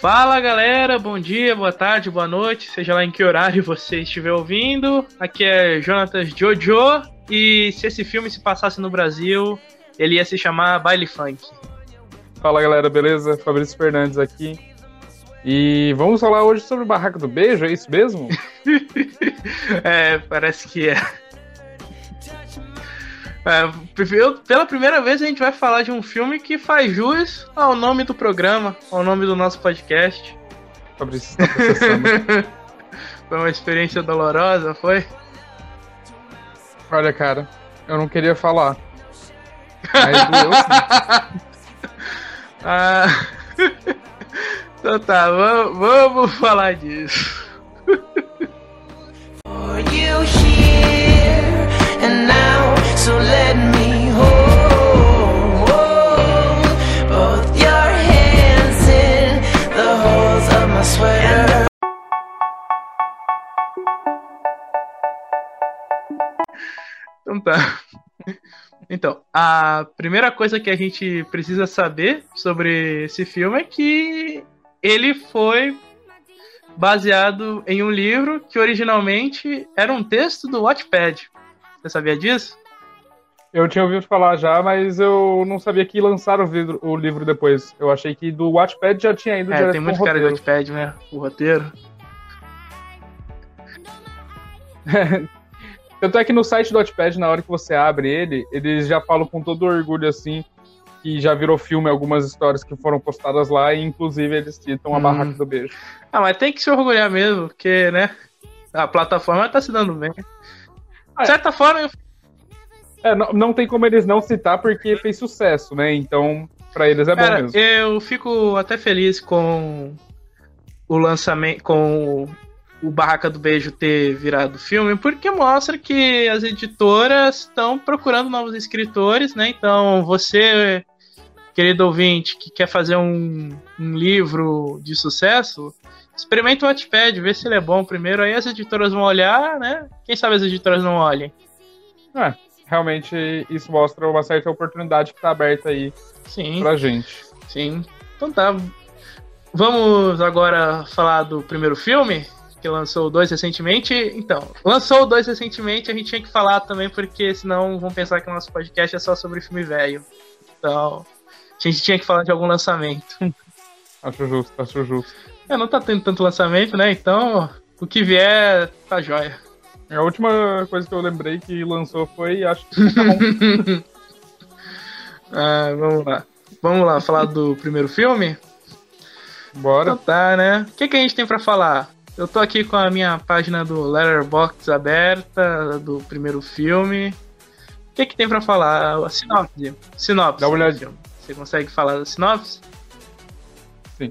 Fala galera, bom dia, boa tarde, boa noite, seja lá em que horário você estiver ouvindo. Aqui é Jonatas Jojo e se esse filme se passasse no Brasil, ele ia se chamar Baile Funk. Fala galera, beleza? Fabrício Fernandes aqui. E vamos falar hoje sobre o Barraco do Beijo, é isso mesmo? é, parece que é. É, eu, pela primeira vez a gente vai falar de um filme que faz jus ao nome do programa, ao nome do nosso podcast. Fabrício está processando. foi uma experiência dolorosa, foi? Olha, cara, eu não queria falar. Mas doeu sim. ah, então tá, vamos, vamos falar disso. Então tá. Então, a primeira coisa que a gente precisa saber sobre esse filme é que ele foi baseado em um livro que originalmente era um texto do Wattpad. Você sabia disso? Eu tinha ouvido falar já, mas eu não sabia que lançaram o, vidro, o livro depois. Eu achei que do Watchpad já tinha ido é, tem muito cara de Watchpad, né? O roteiro. Tanto é que no site do Watchpad, na hora que você abre ele, eles já falam com todo orgulho assim que já virou filme algumas histórias que foram postadas lá e inclusive eles citam a hum. barraca do beijo. Ah, mas tem que se orgulhar mesmo, porque, né? A plataforma tá se dando bem. De é. certa forma, eu é, não, não tem como eles não citar porque fez sucesso, né? Então, para eles é Cara, bom mesmo. Eu fico até feliz com o lançamento, com o Barraca do Beijo ter virado filme, porque mostra que as editoras estão procurando novos escritores, né? Então, você, querido ouvinte, que quer fazer um, um livro de sucesso, experimenta o Wattpad, vê se ele é bom primeiro, aí as editoras vão olhar, né? Quem sabe as editoras não olhem. É, realmente isso mostra uma certa oportunidade que está aberta aí Sim. pra gente. Sim. Então tá. Vamos agora falar do primeiro filme, que lançou dois recentemente. Então, lançou dois recentemente, a gente tinha que falar também, porque senão vão pensar que o nosso podcast é só sobre filme velho. Então, a gente tinha que falar de algum lançamento. Acho justo, acho justo. É, não tá tendo tanto lançamento, né? Então, o que vier, tá jóia. A última coisa que eu lembrei que lançou foi, acho que tá bom. ah, vamos lá. Vamos lá, falar do primeiro filme? Bora. Então tá, né? O que, que a gente tem para falar? Eu tô aqui com a minha página do Letterboxd aberta, do primeiro filme. O que, que tem para falar? A sinopse. Sinopse. Dá uma olhadinha. Você consegue falar da sinopse? Sim.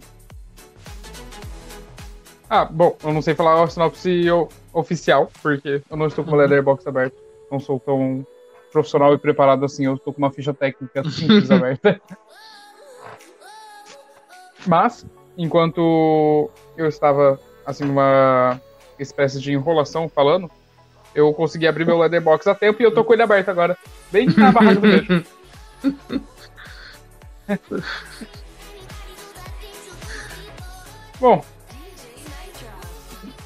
Ah, bom, eu não sei falar a sinopse oficial, porque eu não estou com o uhum. Letterboxd aberto. Não sou tão profissional e preparado assim, eu estou com uma ficha técnica simples aberta. Mas, enquanto eu estava, assim, numa espécie de enrolação falando, eu consegui abrir meu Letterboxd a tempo e eu tô com ele aberto agora. Bem na barraca do beijo. Bom,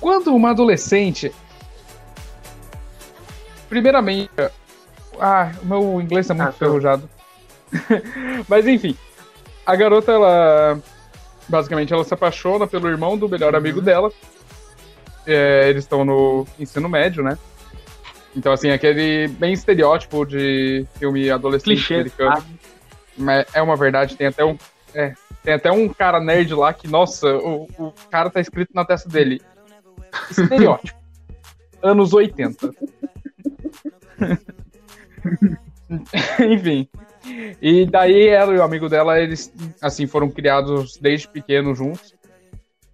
quando uma adolescente. Primeiramente. Ah, o meu inglês é muito ah, ferrujado. Mas enfim. A garota, ela. Basicamente, ela se apaixona pelo irmão do melhor uhum. amigo dela. É, eles estão no ensino médio, né? Então, assim, aquele bem estereótipo de filme adolescente Clichê, americano. Mas é uma verdade, tem até um. É, tem até um cara nerd lá que, nossa, o, o cara tá escrito na testa dele. Estereótipo. Anos 80. Enfim. E daí ela e o amigo dela, eles, assim, foram criados desde pequenos juntos.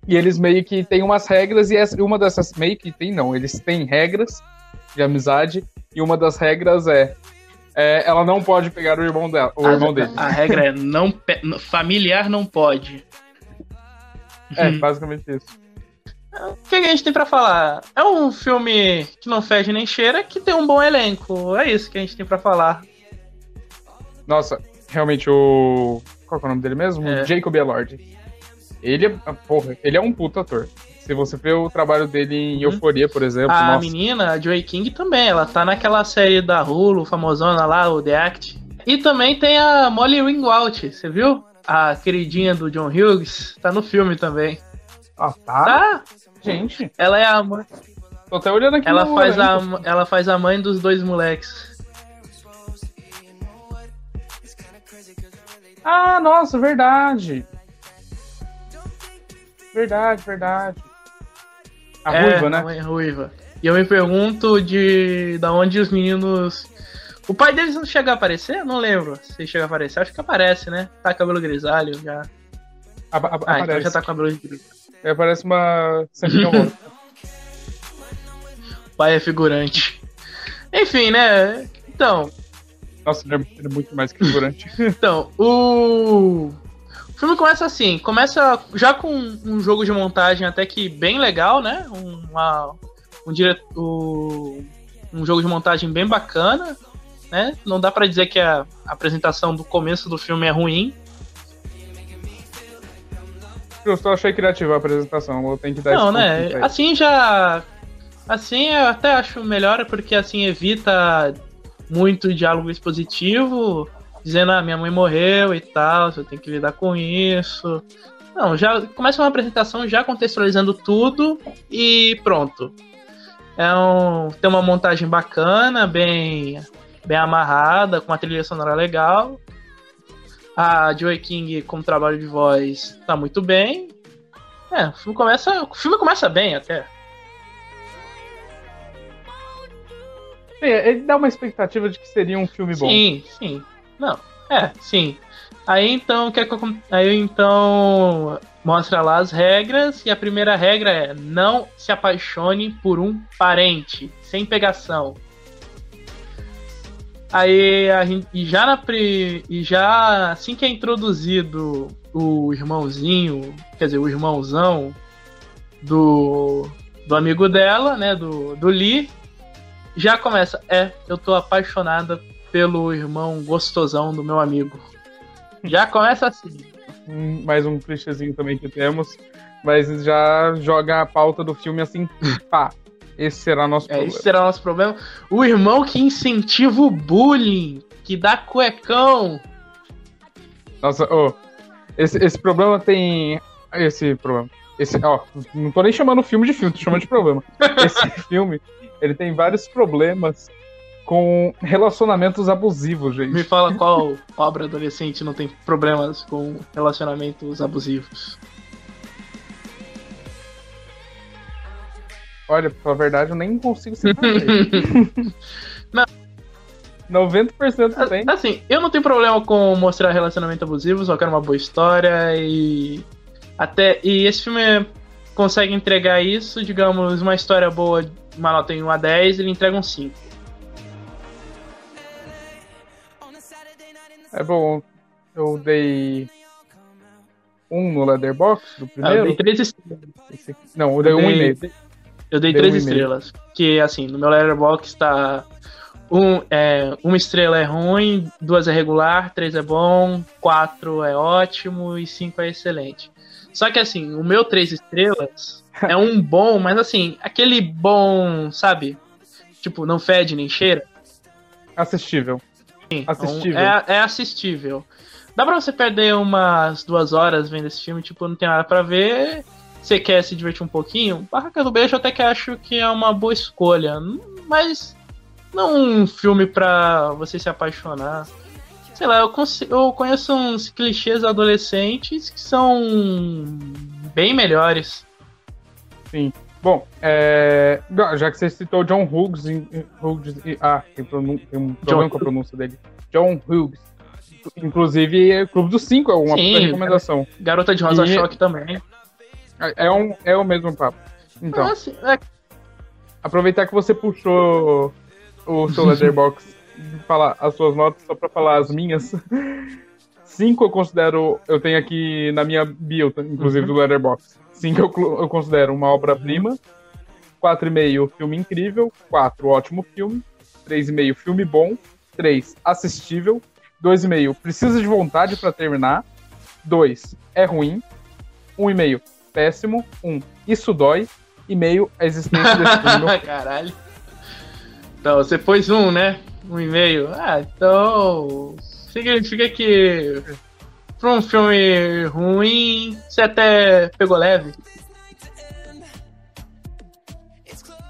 E eles meio que têm umas regras, e essa, uma dessas meio que tem, não, eles têm regras de amizade, e uma das regras é, é ela não pode pegar o irmão dela, o a, irmão dele. A regra é não familiar não pode. É, basicamente isso. O que a gente tem para falar? É um filme que não fede nem cheira, que tem um bom elenco. É isso que a gente tem para falar. Nossa, realmente o. Qual é o nome dele mesmo? É. Jacob Elord. Ele é, porra, ele é um puta ator. Se você vê o trabalho dele em uhum. Euforia, por exemplo. A nossa. menina, a Joy King também, ela tá naquela série da Hulu, famosona lá, o The Act. E também tem a Molly Ringwald, você viu? A queridinha do John Hughes, tá no filme também. Ah, tá? Tá. Gente. Ela é a mãe. Tô até olhando aqui ela faz a Ela faz a mãe dos dois moleques. Ah, nossa, verdade. Verdade, verdade. A é, ruiva, né? A mãe ruiva. E eu me pergunto de da onde os meninos. O pai deles não chega a aparecer? Não lembro se chega a aparecer. Acho que aparece, né? Tá cabelo grisalho já. A, a, ah, então já tá com cabelo grisalho. É, parece uma. pai é figurante. Enfim, né? Então. Nossa, ele é muito mais que figurante. então, o o filme começa assim, começa já com um jogo de montagem até que bem legal, né? Uma, um, direto, um jogo de montagem bem bacana, né? Não dá para dizer que a apresentação do começo do filme é ruim. Eu só achei criativa a apresentação, eu tenho que dar Não, né? Assim já. Assim eu até acho melhor, porque assim evita muito diálogo expositivo dizendo, ah, minha mãe morreu e tal, você tem que lidar com isso. Não, já começa uma apresentação já contextualizando tudo e pronto. É um, tem uma montagem bacana, bem, bem amarrada, com uma trilha sonora legal. A Joey King, como trabalho de voz, tá muito bem. É, o filme começa, o filme começa bem até. ele dá uma expectativa de que seria um filme bom. Sim, sim. Não, é, sim. Aí então, que, aí então mostra lá as regras e a primeira regra é não se apaixone por um parente sem pegação. Aí a, e já na e já assim que é introduzido o irmãozinho, quer dizer, o irmãozão do do amigo dela, né, do do Lee, já começa, é, eu tô apaixonada pelo irmão gostosão do meu amigo. Já começa assim. Mais um clichêzinho também que temos, mas já joga a pauta do filme assim, pá. Esse será nosso é, problema. Esse será nosso problema. O irmão que incentiva o bullying, que dá cuecão. Nossa, oh, esse, esse problema tem. Esse problema. Esse, ó, não tô nem chamando o filme de filme, tô chamando de problema. Esse filme, ele tem vários problemas com relacionamentos abusivos, gente. Me fala qual obra adolescente não tem problemas com relacionamentos abusivos. Olha, pra verdade, eu nem consigo separar. não. 90% ah, tem. Assim, eu não tenho problema com mostrar relacionamento abusivo, só quero uma boa história e. Até. E esse filme consegue entregar isso, digamos, uma história boa, uma nota em 1 a 10, ele entrega um 5. É bom, eu dei um no Leatherbox do primeiro. Ah, eu dei 3 e 5. Não, eu dei 1,5. Eu dei, dei três um estrelas. Que assim, no meu Leatherbox tá. Um, é, uma estrela é ruim, duas é regular, três é bom, quatro é ótimo e cinco é excelente. Só que assim, o meu três estrelas é um bom, mas assim, aquele bom, sabe? Tipo, não fede nem cheira. Assistível. Sim, assistível. É, é assistível. Dá pra você perder umas duas horas vendo esse filme, tipo, não tem nada pra ver. Você quer se divertir um pouquinho? Barraca do Beijo até que acho que é uma boa escolha. Mas não um filme pra você se apaixonar. Sei lá, eu, eu conheço uns clichês adolescentes que são bem melhores. Sim. Bom, é, já que você citou John Hughes, Hughes ah, tem, tem um problema John com a pronúncia dele. John Hughes. Inclusive, Clube dos Cinco é uma Sim, recomendação. Garota de Rosa e Choque também. É, é, um, é o mesmo papo. Então, ah, é... aproveitar que você puxou o seu Leatherbox falar as suas notas só pra falar as minhas. Cinco eu considero, eu tenho aqui na minha bio, inclusive uhum. do Letterboxd. 5 eu, eu considero uma obra-prima. 4,5 filme incrível. 4 ótimo filme. 3,5 filme bom. 3 assistível. 2,5 precisa de vontade para terminar. 2 é ruim. Um e-mail péssimo. Um, isso dói. E-mail, a existência desse filme. Caralho. Então, você pôs um, né? Um e-mail. Ah, então. Significa que. Pra um filme ruim, você até pegou leve.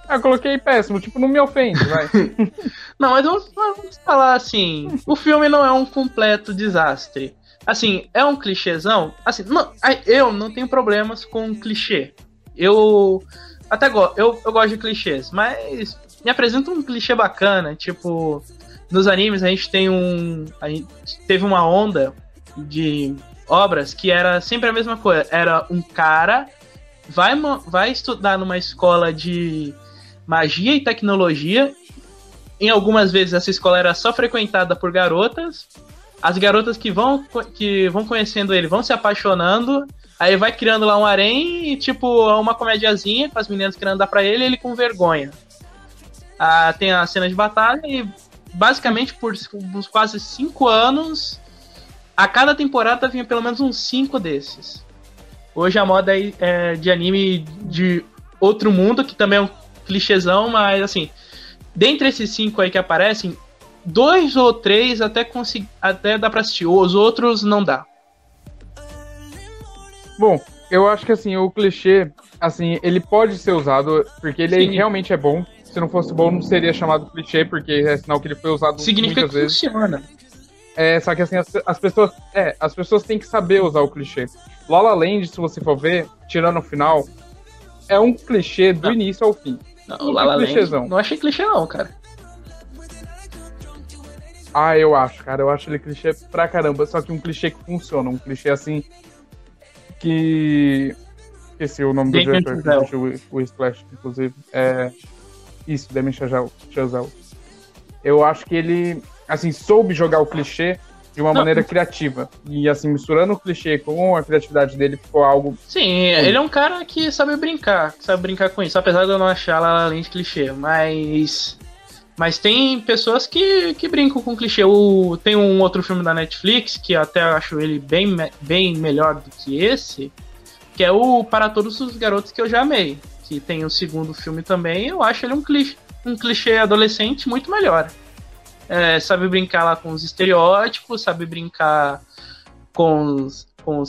Ah, eu coloquei péssimo, tipo, não me ofende, vai. não, mas vamos, vamos, falar assim: o filme não é um completo desastre. Assim, é um clichêzão. Assim, não, eu não tenho problemas com clichê. Eu até gosto, eu, eu gosto de clichês, mas me apresenta um clichê bacana, tipo, nos animes a gente tem um. A gente teve uma onda de obras que era sempre a mesma coisa. Era um cara vai, vai estudar numa escola de magia e tecnologia. Em algumas vezes essa escola era só frequentada por garotas. As garotas que vão, que vão conhecendo ele vão se apaixonando. Aí vai criando lá um harém e, tipo, uma comediazinha com as meninas querendo dar pra ele ele com vergonha. Ah, tem a cena de batalha e, basicamente, por uns quase cinco anos, a cada temporada vinha pelo menos uns cinco desses. Hoje a moda é, é de anime de outro mundo, que também é um clichêzão, mas assim, dentre esses cinco aí que aparecem, dois ou três até consegui, até dá pra assistir, os outros não dá. Bom, eu acho que assim, o clichê, assim, ele pode ser usado porque ele Sim. realmente é bom. Se não fosse bom, não seria chamado clichê, porque é sinal que ele foi usado Significa muitas que vezes. funciona. É, só que assim, as, as, pessoas. É, as pessoas têm que saber usar o clichê. Lola Land, se você for ver, tirando o final, é um clichê do não. início ao fim. Não, não Lala Land, não achei clichê não, cara. Ah, eu acho, cara. Eu acho ele clichê pra caramba. Só que um clichê que funciona. Um clichê assim. Que. Esqueci o nome do diretor que o, o Splash, inclusive. É. Isso, Demi Chazelle. Eu acho que ele, assim, soube jogar o clichê de uma Não. maneira criativa. E assim, misturando o clichê com a criatividade dele, ficou algo. Sim, ele é um cara que sabe brincar, que sabe brincar com isso, apesar de eu não achar lá além de clichê, mas. Mas tem pessoas que, que brincam com clichê. O, tem um outro filme da Netflix, que até acho ele bem, bem melhor do que esse, que é o Para Todos os Garotos que eu já amei. Que tem o segundo filme também, eu acho ele um clichê, um clichê adolescente muito melhor é, sabe brincar lá com os estereótipos, sabe brincar com, com, o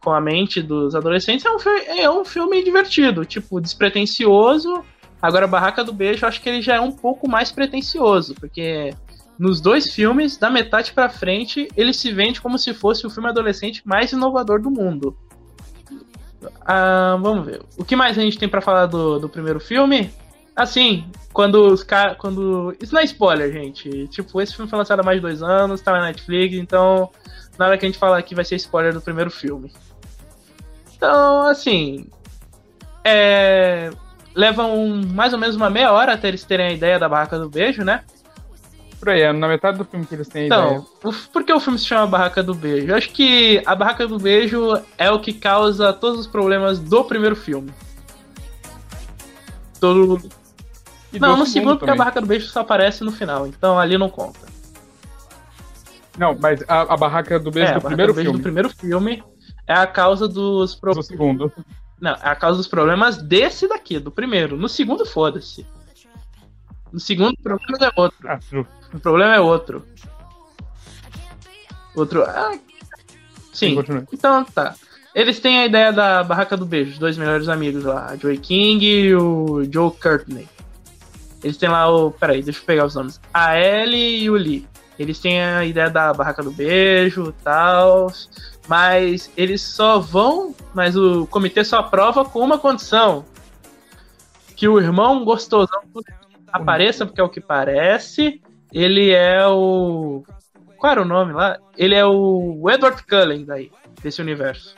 com a mente dos adolescentes. É um, é um filme divertido, tipo, despretensioso. Agora, Barraca do Beijo, eu acho que ele já é um pouco mais pretensioso, porque nos dois filmes, da metade para frente, ele se vende como se fosse o filme adolescente mais inovador do mundo. Ah, vamos ver. O que mais a gente tem para falar do, do primeiro filme? Assim, quando os caras. Quando. Isso não é spoiler, gente. Tipo, esse filme foi lançado há mais de dois anos, tá na Netflix, então. Na hora que a gente falar aqui vai ser spoiler do primeiro filme. Então, assim. É. Leva um, mais ou menos uma meia hora até eles terem a ideia da Barraca do Beijo, né? Por aí, é na metade do filme que eles têm a então, ideia. Então, por que o filme se chama Barraca do Beijo? Eu acho que a Barraca do Beijo é o que causa todos os problemas do primeiro filme. Todo, e não, no segundo, porque a barraca do beijo só aparece no final, então ali não conta. Não, mas a, a barraca do beijo é, do primeiro do beijo filme. do primeiro filme é a causa dos problemas. Do segundo. Não, é a causa dos problemas desse daqui, do primeiro. No segundo, foda-se. No segundo, o problema é outro. Ah, o problema é outro. Outro. Ah, sim. então tá. Eles têm a ideia da Barraca do Beijo, os dois melhores amigos lá, a Joey King e o Joe Courtney. Eles têm lá o. Peraí, deixa eu pegar os nomes. A Ellie e o Lee. Eles têm a ideia da barraca do beijo e tal. Mas eles só vão. Mas o comitê só aprova com uma condição: que o irmão gostosão apareça, porque é o que parece. Ele é o. Qual era o nome lá? Ele é o Edward Cullen daí, desse universo.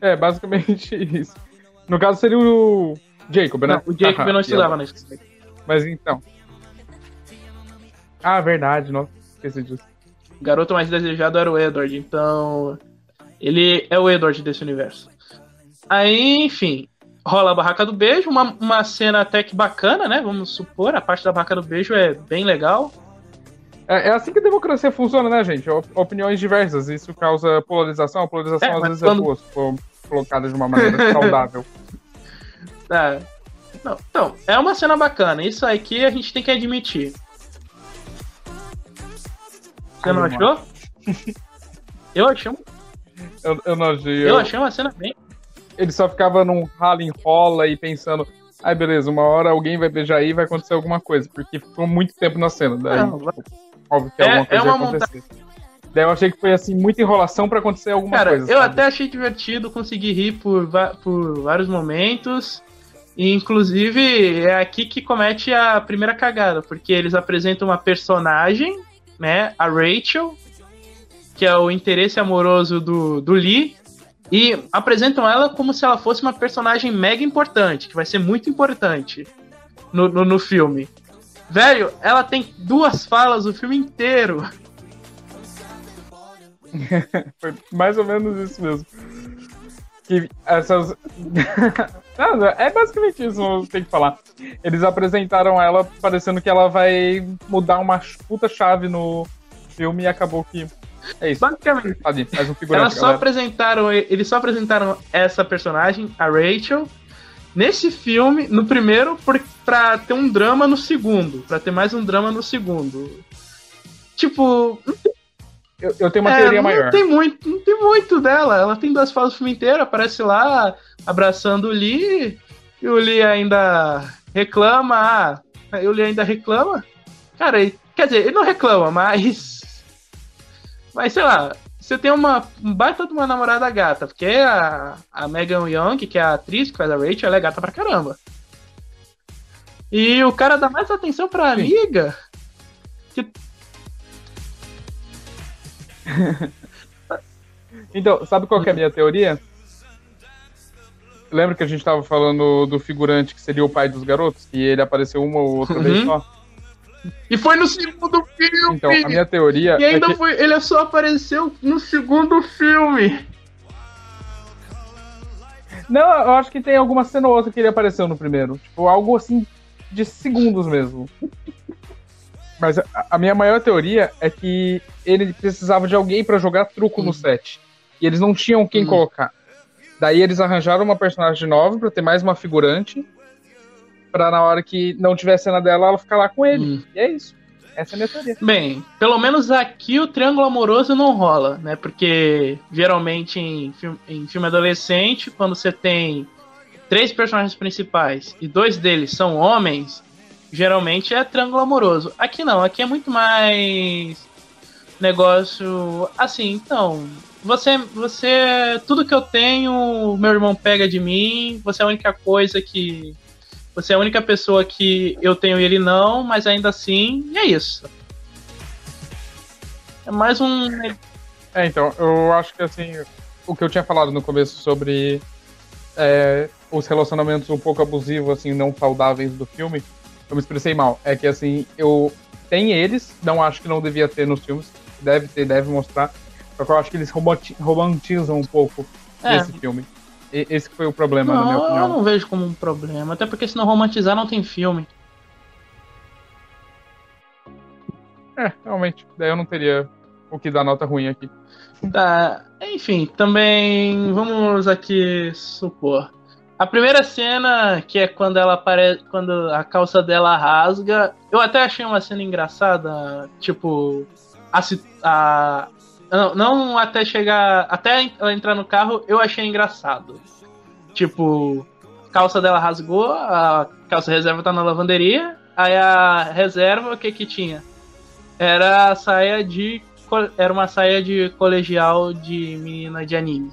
É, basicamente isso. No caso seria o Jacob, né? Não, o Jacob ah, não estudava nesse Mas então. Ah, verdade, não esqueci disso. O garoto mais desejado era o Edward, então. Ele é o Edward desse universo. Aí, enfim, rola a barraca do beijo, uma, uma cena até que bacana, né? Vamos supor, a parte da barraca do beijo é bem legal. É, é, assim que a democracia funciona, né, gente? Opiniões diversas. Isso causa polarização. A polarização é, às vezes é quando... é boa, se for colocada de uma maneira saudável. É. Não, então, é uma cena bacana. Isso aqui a gente tem que admitir. Você não achou? eu achei um... eu, eu não achei. Eu... eu achei uma cena bem. Ele só ficava num ralo enrola e pensando. Ai, beleza, uma hora alguém vai beijar aí e vai acontecer alguma coisa. Porque ficou muito tempo na cena. Daí, não, tipo, óbvio que é, alguma coisa é uma vai acontecer. Monta... Daí eu achei que foi assim, muita enrolação para acontecer alguma Cara, coisa. Eu sabe? até achei divertido, consegui rir por, por vários momentos. E, inclusive, é aqui que comete a primeira cagada, porque eles apresentam uma personagem, né? A Rachel, que é o interesse amoroso do, do Lee, e apresentam ela como se ela fosse uma personagem mega importante, que vai ser muito importante no, no, no filme. Velho, ela tem duas falas o filme inteiro. Foi mais ou menos isso mesmo. Que essas. Não, é basicamente isso, tem que falar. Eles apresentaram ela parecendo que ela vai mudar uma puta chave no filme e acabou que. É isso. Basicamente. Mais um figurante. Só apresentaram. Eles só apresentaram essa personagem, a Rachel, nesse filme, no primeiro, por, pra ter um drama no segundo. Pra ter mais um drama no segundo. Tipo, não tem eu, eu tenho uma é, teoria maior. Não tem muito, não tem muito dela. Ela tem duas falas o filme inteiro, aparece lá abraçando o Lee, e o Lee ainda reclama. Ah, o Lee ainda reclama. Cara, quer dizer, ele não reclama, mas. Mas sei lá, você tem uma um baita de uma namorada gata, porque a, a Megan Young, que é a atriz que faz a Rachel, ela é gata pra caramba. E o cara dá mais atenção pra amiga que então, sabe qual é a minha teoria? Lembra que a gente tava falando do figurante que seria o pai dos garotos? E ele apareceu uma ou outra uhum. vez só? E foi no segundo filme! Então, a minha teoria. E ainda é que... foi. Ele só apareceu no segundo filme! Não, eu acho que tem alguma cena ou outra que ele apareceu no primeiro. Tipo, algo assim de segundos mesmo. Mas a, a, minha maior teoria é que ele precisava de alguém para jogar truco no set. E eles não tinham quem colocar. Daí eles arranjaram uma personagem nova para ter mais uma figurante. Pra na hora que não tiver cena dela, ela ficar lá com ele. E é isso. Essa é a minha teoria. Bem, pelo menos aqui o triângulo amoroso não rola, né? Porque geralmente em filme, em filme adolescente, quando você tem três personagens principais e dois deles são homens, geralmente é triângulo amoroso. Aqui não, aqui é muito mais negócio assim, então, você você tudo que eu tenho, meu irmão pega de mim, você é a única coisa que você é a única pessoa que eu tenho e ele não, mas ainda assim, é isso. É mais um É, então, eu acho que assim, o que eu tinha falado no começo sobre é, os relacionamentos um pouco abusivos, assim, não saudáveis do filme, eu me expressei mal. É que assim, eu. Tem eles, não acho que não devia ter nos filmes. Deve ter, deve mostrar. Só que eu acho que eles romantizam um pouco é. esse filme. E, esse foi o problema, não, na minha opinião. Eu não vejo como um problema. Até porque se não romantizar, não tem filme. É, realmente. Daí eu não teria o que dar nota ruim aqui. Tá. Enfim, também vamos aqui supor. A primeira cena, que é quando ela aparece. Quando a calça dela rasga. Eu até achei uma cena engraçada. Tipo. A, a, não, não até chegar. Até ela entrar no carro, eu achei engraçado. Tipo, a calça dela rasgou, a calça reserva tá na lavanderia. Aí a reserva, o que que tinha? Era a saia de. Era uma saia de colegial de menina de anime.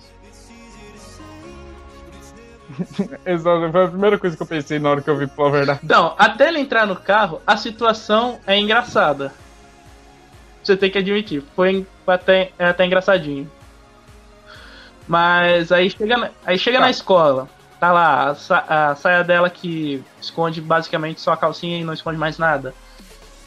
Exato, foi a primeira coisa que eu pensei na hora que eu vi, verdade. Então, até ele entrar no carro, a situação é engraçada. Você tem que admitir, foi até, é até engraçadinho. Mas aí chega, aí chega tá. na escola, tá lá a, sa a, saia dela que esconde basicamente só a calcinha e não esconde mais nada.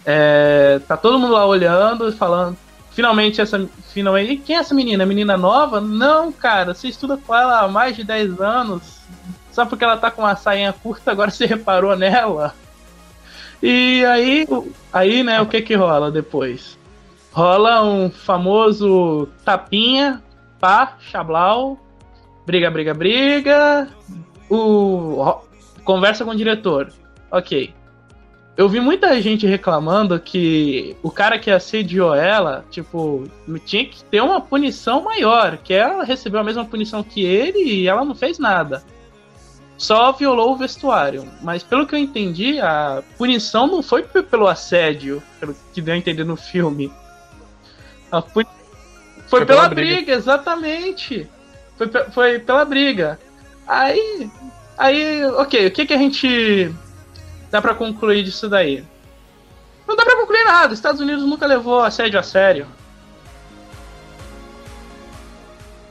É, tá todo mundo lá olhando, falando. Finalmente essa. Finalmente. Quem é essa menina? É menina nova? Não, cara, você estuda com ela há mais de 10 anos só porque ela tá com uma sainha curta, agora você reparou nela. E aí, aí, né, o que que rola depois? Rola um famoso tapinha, pá, chablau, briga, briga, briga, o conversa com o diretor. Ok. Eu vi muita gente reclamando que o cara que assediou ela, tipo, tinha que ter uma punição maior, que ela recebeu a mesma punição que ele e ela não fez nada. Só violou o vestuário. Mas pelo que eu entendi, a punição não foi pelo assédio, pelo que deu a entender no filme. A pun... Foi, foi pela, pela briga. briga. exatamente. Foi, foi pela briga. Aí. Aí, ok, o que, que a gente dá para concluir disso daí? Não dá pra concluir nada. Os Estados Unidos nunca levou assédio a sério.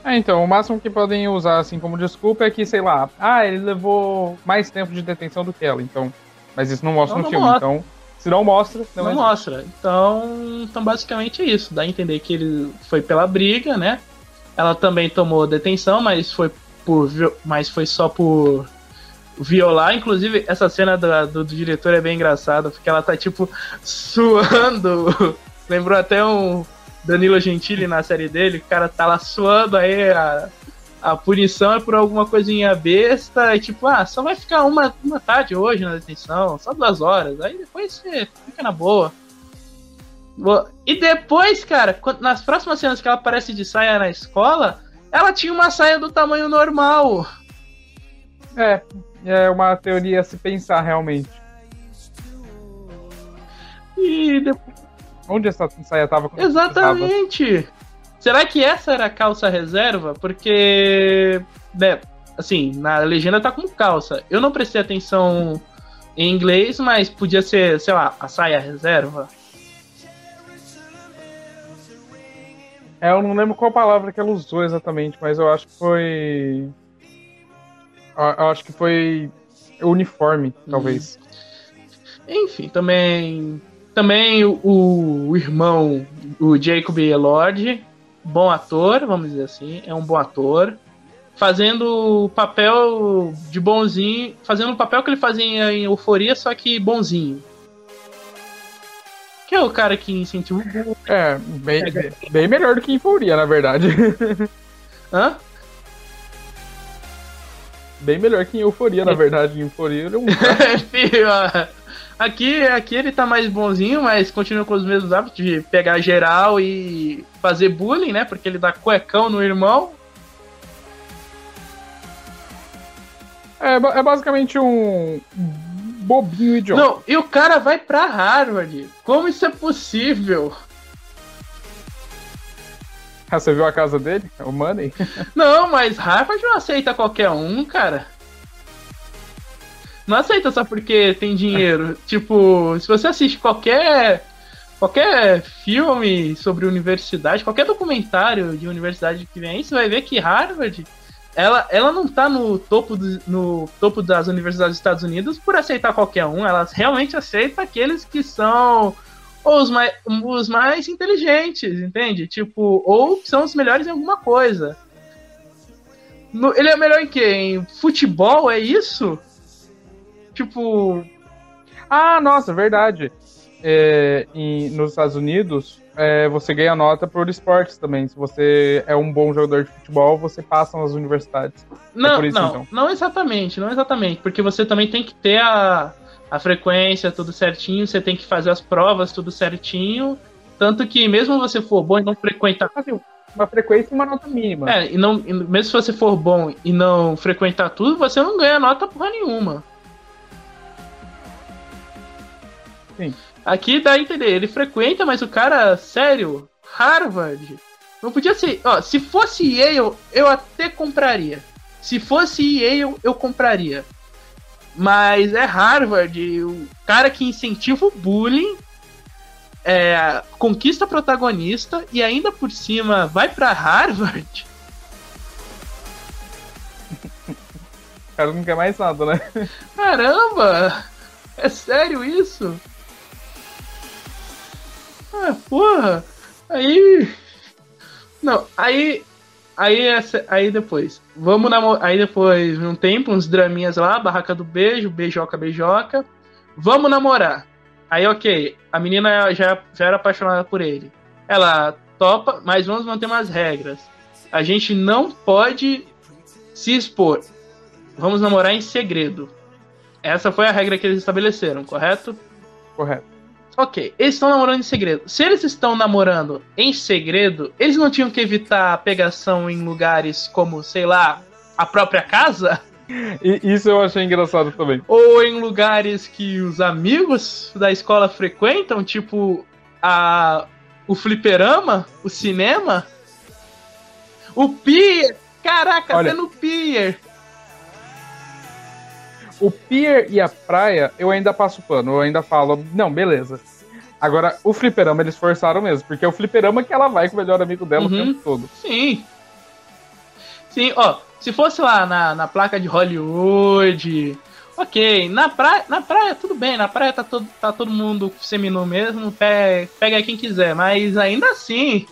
É, então, o máximo que podem usar assim como desculpa é que, sei lá, ah, ele levou mais tempo de detenção do que ela, então. Mas isso não mostra não, no não filme, mostra. então. Se não mostra, não, não mostra. Então, então, basicamente é isso. Dá a entender que ele foi pela briga, né? Ela também tomou detenção, mas foi por mas foi só por violar. Inclusive, essa cena do, do, do diretor é bem engraçada, porque ela tá tipo suando. Lembrou até um Danilo Gentili na série dele, o cara tá lá suando aí a, a punição é por alguma coisinha besta, e tipo, ah, só vai ficar uma, uma tarde hoje na detenção, só duas horas, aí depois você fica na boa. E depois, cara, nas próximas cenas que ela aparece de saia na escola, ela tinha uma saia do tamanho normal. É, é uma teoria a se pensar realmente. E depois... Onde essa saia tava? Exatamente! Será que essa era a calça reserva? Porque, né, assim, na legenda tá como calça. Eu não prestei atenção em inglês, mas podia ser, sei lá, a saia reserva. É, eu não lembro qual palavra que ela usou exatamente, mas eu acho que foi. Eu acho que foi uniforme, talvez. Hum. Enfim, também. Também o, o irmão, o Jacob Elord, bom ator, vamos dizer assim, é um bom ator, fazendo o papel de bonzinho, fazendo o papel que ele fazia em Euforia, só que bonzinho. Que é o cara que incentiva o É, bem, bem melhor do que em Euforia, na verdade. Hã? Bem melhor que em Euforia, na verdade. Em Euforia ele é um. Filho, Aqui, aqui ele tá mais bonzinho, mas continua com os mesmos hábitos de pegar geral e fazer bullying, né? Porque ele dá cuecão no irmão. É, é basicamente um bobinho idiota. Não, e o cara vai pra Harvard. Como isso é possível? Ah, você viu a casa dele? O Money? Não, mas Harvard não aceita qualquer um, cara. Não aceita só porque tem dinheiro. tipo, se você assiste qualquer qualquer filme sobre universidade, qualquer documentário de universidade que vem aí, você vai ver que Harvard ela, ela não tá no topo, do, no topo das universidades dos Estados Unidos por aceitar qualquer um, ela realmente aceita aqueles que são os mais, os mais inteligentes, entende? Tipo, ou que são os melhores em alguma coisa. No, ele é melhor em quê? Em futebol, é isso? Tipo. Ah, nossa, verdade. É, em, nos Estados Unidos, é, você ganha nota por esportes também. Se você é um bom jogador de futebol, você passa nas universidades. É não, é isso, não, então. não exatamente, não exatamente. Porque você também tem que ter a, a frequência tudo certinho, você tem que fazer as provas tudo certinho. Tanto que mesmo você for bom e não frequentar. Assim, uma frequência e uma nota mínima. É, e não, mesmo se você for bom e não frequentar tudo, você não ganha nota porra nenhuma. Sim. Aqui dá a entender, ele frequenta, mas o cara, sério, Harvard. Não podia ser. Ó, se fosse Yale, eu até compraria. Se fosse Yale, eu compraria. Mas é Harvard, o cara que incentiva o bullying, é, conquista protagonista e ainda por cima vai para Harvard. O cara não quer mais nada, né? Caramba! É sério isso? Ah, porra! Aí. Não, aí. Aí, aí depois. Vamos namorar. Aí depois, um tempo, uns draminhas lá, barraca do beijo, beijoca, beijoca. Vamos namorar. Aí, ok. A menina já, já era apaixonada por ele. Ela topa, mas vamos manter umas regras. A gente não pode se expor. Vamos namorar em segredo. Essa foi a regra que eles estabeleceram, correto? Correto. Ok, eles estão namorando em segredo. Se eles estão namorando em segredo, eles não tinham que evitar a pegação em lugares como, sei lá, a própria casa? E isso eu achei engraçado também. Ou em lugares que os amigos da escola frequentam, tipo a o fliperama, o cinema, o pier. Caraca, Olha, até no pier. O pier e a praia, eu ainda passo pano, eu ainda falo, não, beleza. Agora, o fliperama eles forçaram mesmo, porque é o fliperama que ela vai com o melhor amigo dela uhum. o tempo todo. Sim. Sim, ó, se fosse lá na, na placa de Hollywood, ok, na praia, na praia tudo bem, na praia tá todo, tá todo mundo seminu mesmo, pega, pega quem quiser, mas ainda assim,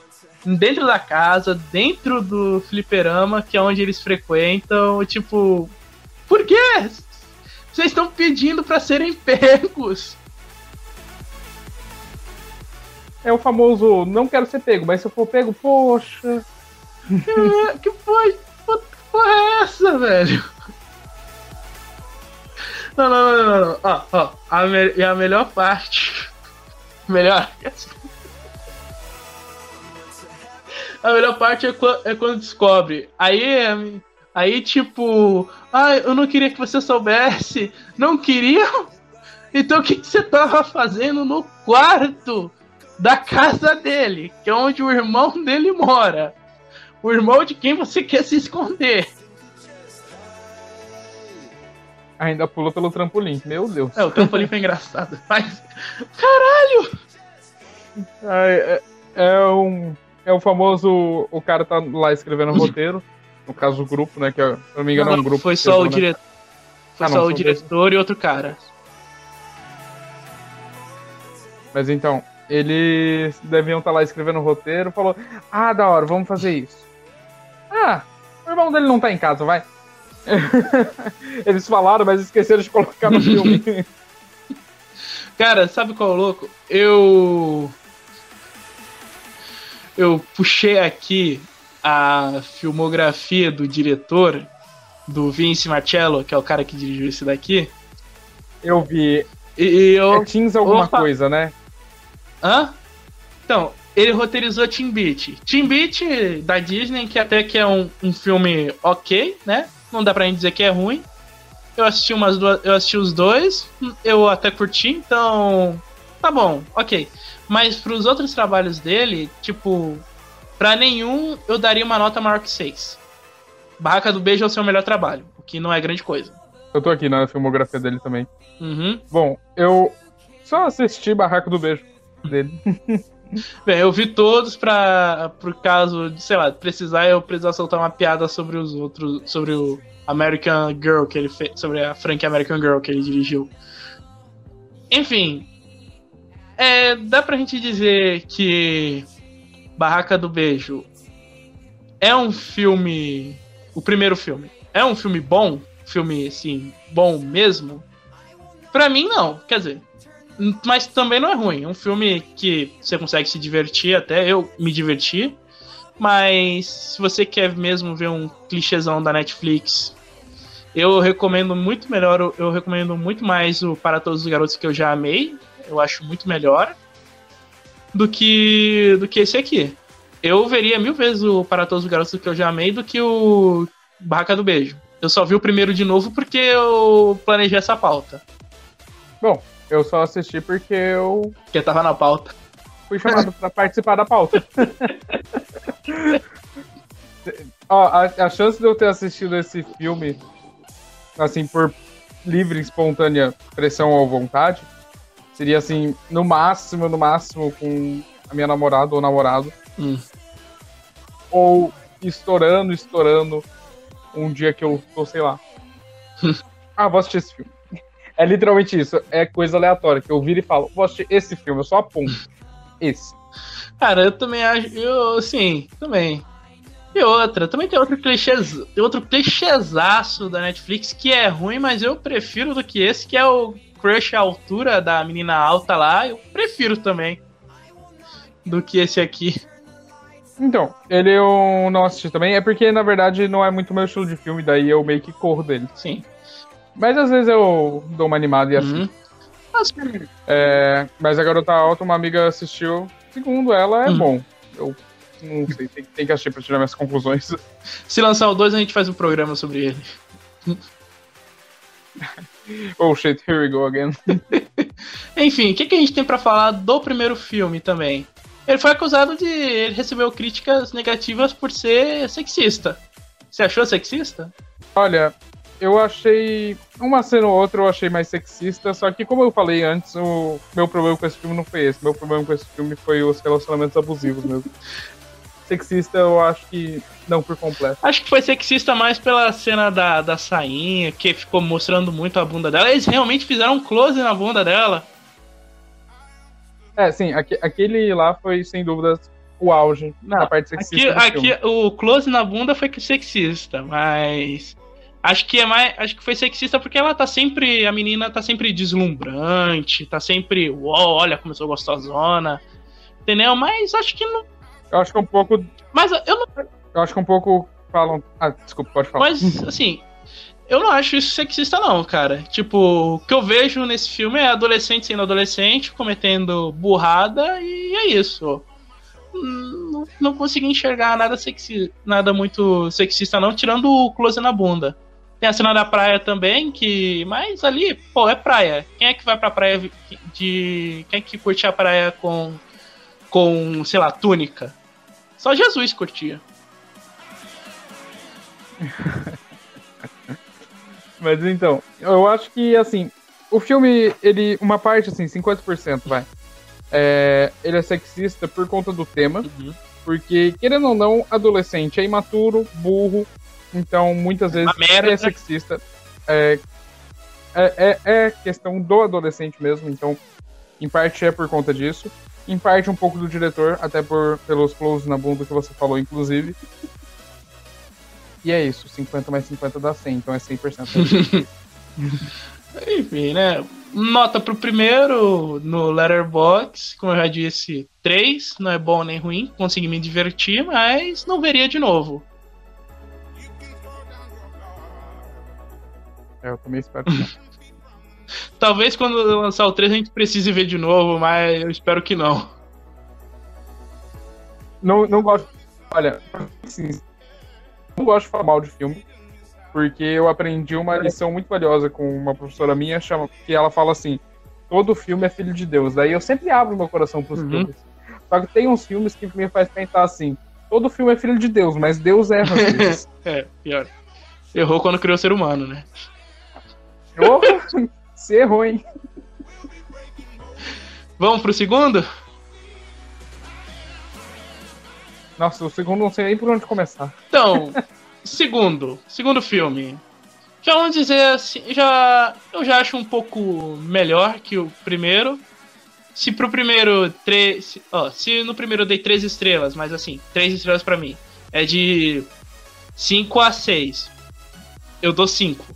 dentro da casa, dentro do fliperama, que é onde eles frequentam, tipo, por quê? Vocês estão pedindo para serem pegos. É o famoso não quero ser pego, mas se eu for pego, poxa. Que, que foi? Que porra é essa, velho? Não, não, não, não, não. Ó, ó. A me... A melhor parte. Melhor. A melhor parte é, quando, é quando descobre. Aí Aí, tipo, ah, eu não queria que você soubesse. Não queria? Então o que, que você tava fazendo no quarto da casa dele? Que é onde o irmão dele mora. O irmão de quem você quer se esconder. Ainda pulou pelo trampolim, meu Deus. É, o trampolim foi engraçado. Mas. Caralho! É, é, é, um. É o famoso. O cara tá lá escrevendo roteiro no caso o grupo, né? Que se não me engano não, é um grupo. Foi só o né? diretor. Foi ah, só o diretor e outro cara. Mas então, eles deviam estar tá lá escrevendo o roteiro, falou: Ah, da hora, vamos fazer isso. Ah, o irmão dele não tá em casa, vai. eles falaram, mas esqueceram de colocar no filme. Cara, sabe qual é o louco? Eu. Eu puxei aqui a filmografia do diretor, do Vince Marcello, que é o cara que dirigiu esse daqui. Eu vi. E, e eu. É Teens alguma Opa. coisa, né? Hã? Então, ele roteirizou Teen Beat. Teen Beat da Disney, que até que é um, um filme ok, né? Não dá pra gente dizer que é ruim. Eu assisti umas duas, eu assisti os dois, eu até curti, então tá bom, ok. Mas pros outros trabalhos dele, tipo Pra nenhum, eu daria uma nota maior que 6. Barraca do Beijo é o seu melhor trabalho, o que não é grande coisa. Eu tô aqui na filmografia dele também. Uhum. Bom, eu só assisti Barraca do Beijo dele. Bem, eu vi todos pra, por caso de, sei lá, precisar eu precisar soltar uma piada sobre os outros, sobre o American Girl que ele fez, sobre a franquia American Girl que ele dirigiu. Enfim, é, dá pra gente dizer que Barraca do Beijo é um filme. O primeiro filme. É um filme bom? Filme, assim, bom mesmo? Pra mim, não. Quer dizer. Mas também não é ruim. É um filme que você consegue se divertir, até eu me diverti. Mas se você quer mesmo ver um clichêzão da Netflix, eu recomendo muito melhor. Eu recomendo muito mais o Para Todos os Garotos que eu já amei. Eu acho muito melhor do que do que esse aqui. Eu veria mil vezes o Para Todos os Garotos que eu já amei do que o Barraca do Beijo. Eu só vi o primeiro de novo porque eu planejei essa pauta. Bom, eu só assisti porque eu. Porque tava na pauta. Fui chamado para participar da pauta. Ó, a, a chance de eu ter assistido esse filme, assim, por livre, espontânea pressão ou vontade, Seria assim, no máximo, no máximo, com a minha namorada ou namorado. Hum. Ou estourando, estourando um dia que eu tô, sei lá. ah, vou assistir esse filme. É literalmente isso. É coisa aleatória. Que eu viro e falo, vou assistir esse filme, eu só aponto. Esse. Cara, eu também acho. Eu, sim, também. E outra, também tem outro clichê, outro clichêzaço da Netflix que é ruim, mas eu prefiro do que esse, que é o crush à altura da menina alta lá, eu prefiro também. do que esse aqui. Então, ele eu não assisti também, é porque na verdade não é muito meu estilo de filme, daí eu meio que corro dele. Sim. Mas às vezes eu dou uma animada e assim. Uhum. É, mas a Garota Alta, uma amiga assistiu. Segundo ela, é Uhum. bom. Eu não sei, tem, tem que assistir pra tirar minhas conclusões. Se lançar o 2, a gente faz um programa sobre ele. oh shit, here we go again. Enfim, o que, que a gente tem pra falar do primeiro filme também? Ele foi acusado de. Ele recebeu críticas negativas por ser sexista. Você achou sexista? Olha, eu achei. Uma cena ou outra eu achei mais sexista, só que, como eu falei antes, o meu problema com esse filme não foi esse. Meu problema com esse filme foi os relacionamentos abusivos mesmo. Sexista eu acho que não por completo. Acho que foi sexista mais pela cena da, da sainha, que ficou mostrando muito a bunda dela. Eles realmente fizeram um close na bunda dela. É, sim, aque- aquele lá foi sem dúvidas o auge da parte Aqui, sexista filme. aqui o close na bunda foi que sexista, mas acho que é mais, acho que foi sexista porque ela tá sempre, a menina tá sempre deslumbrante, tá sempre, uau, olha sou gostosona. Entendeu? Mas acho que não, Eu acho que é um pouco. mas eu não, Eu acho que é um pouco falam. Ah, desculpa, pode falar. mas assim, eu não acho isso sexista não, cara. Tipo, o que eu vejo nesse filme é adolescente sendo adolescente, cometendo burrada e é isso. Não, não consegui enxergar nada sexi, nada muito sexista não, tirando o close na bunda. Tem a cena da praia também, que. Mas ali, pô, é praia. Quem é que vai pra praia de. Quem é que curte a praia com. com, sei lá, túnica? Só Jesus curtia. Mas então, eu acho que, assim, o filme, ele. Uma parte, assim, 50%, vai. É, ele é sexista por conta do tema. Porque, querendo ou não, adolescente é imaturo, burro. Então, muitas vezes Uma merda. é sexista. É, é, é, é questão do adolescente mesmo. Então, em parte é por conta disso. Em parte um pouco do diretor, até por pelos close na bunda que você falou, inclusive. E é isso, 50 mais 50 dá 100, então é 100%. Enfim, né? Nota pro primeiro no Letterboxd, como eu já disse, 3, não é bom nem ruim, consegui me divertir, mas não veria de novo. É, eu também espero que. Talvez quando lançar o 3 a gente precise ver de novo, mas eu espero que não. não. Não gosto. Olha, assim, não gosto de falar mal de filme, porque eu aprendi uma lição muito valiosa com uma professora minha, chama, que ela fala assim: todo filme é filho de Deus. Daí eu sempre abro meu coração pros Uhum. filmes. Só que tem uns filmes que me faz pensar assim: todo filme é filho de Deus, mas Deus erra. É, pior. Errou quando criou o ser humano, né? Ô, Você errou, hein? Vamos pro segundo? Nossa, o segundo não sei nem por onde começar. Então, segundo, segundo filme. Já vamos dizer assim, já eu já acho um pouco melhor que o primeiro. Se pro primeiro três, ó, se no primeiro eu dei três estrelas, mas assim, três estrelas pra mim é de 5 a 6. Eu dou 5.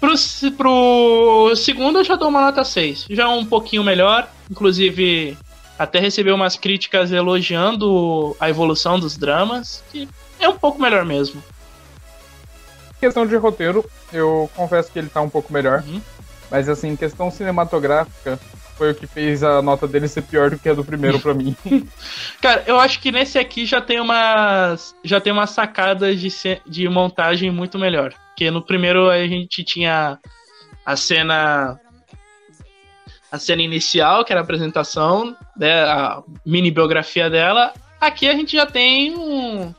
Pro, pro segundo eu já dou uma nota 6. Já é um pouquinho melhor, inclusive até recebeu umas críticas elogiando a evolução dos dramas, que é um pouco melhor mesmo. questão de roteiro, eu confesso que ele tá um pouco melhor. Uhum. Mas assim, questão cinematográfica foi o que fez a nota dele ser pior do que a do primeiro pra mim. Cara, eu acho que nesse aqui já tem umas já tem umas sacadas de, de montagem muito melhor. Porque no primeiro a gente tinha a cena a cena inicial, que era a apresentação, né, a mini biografia dela. Aqui a gente já tem um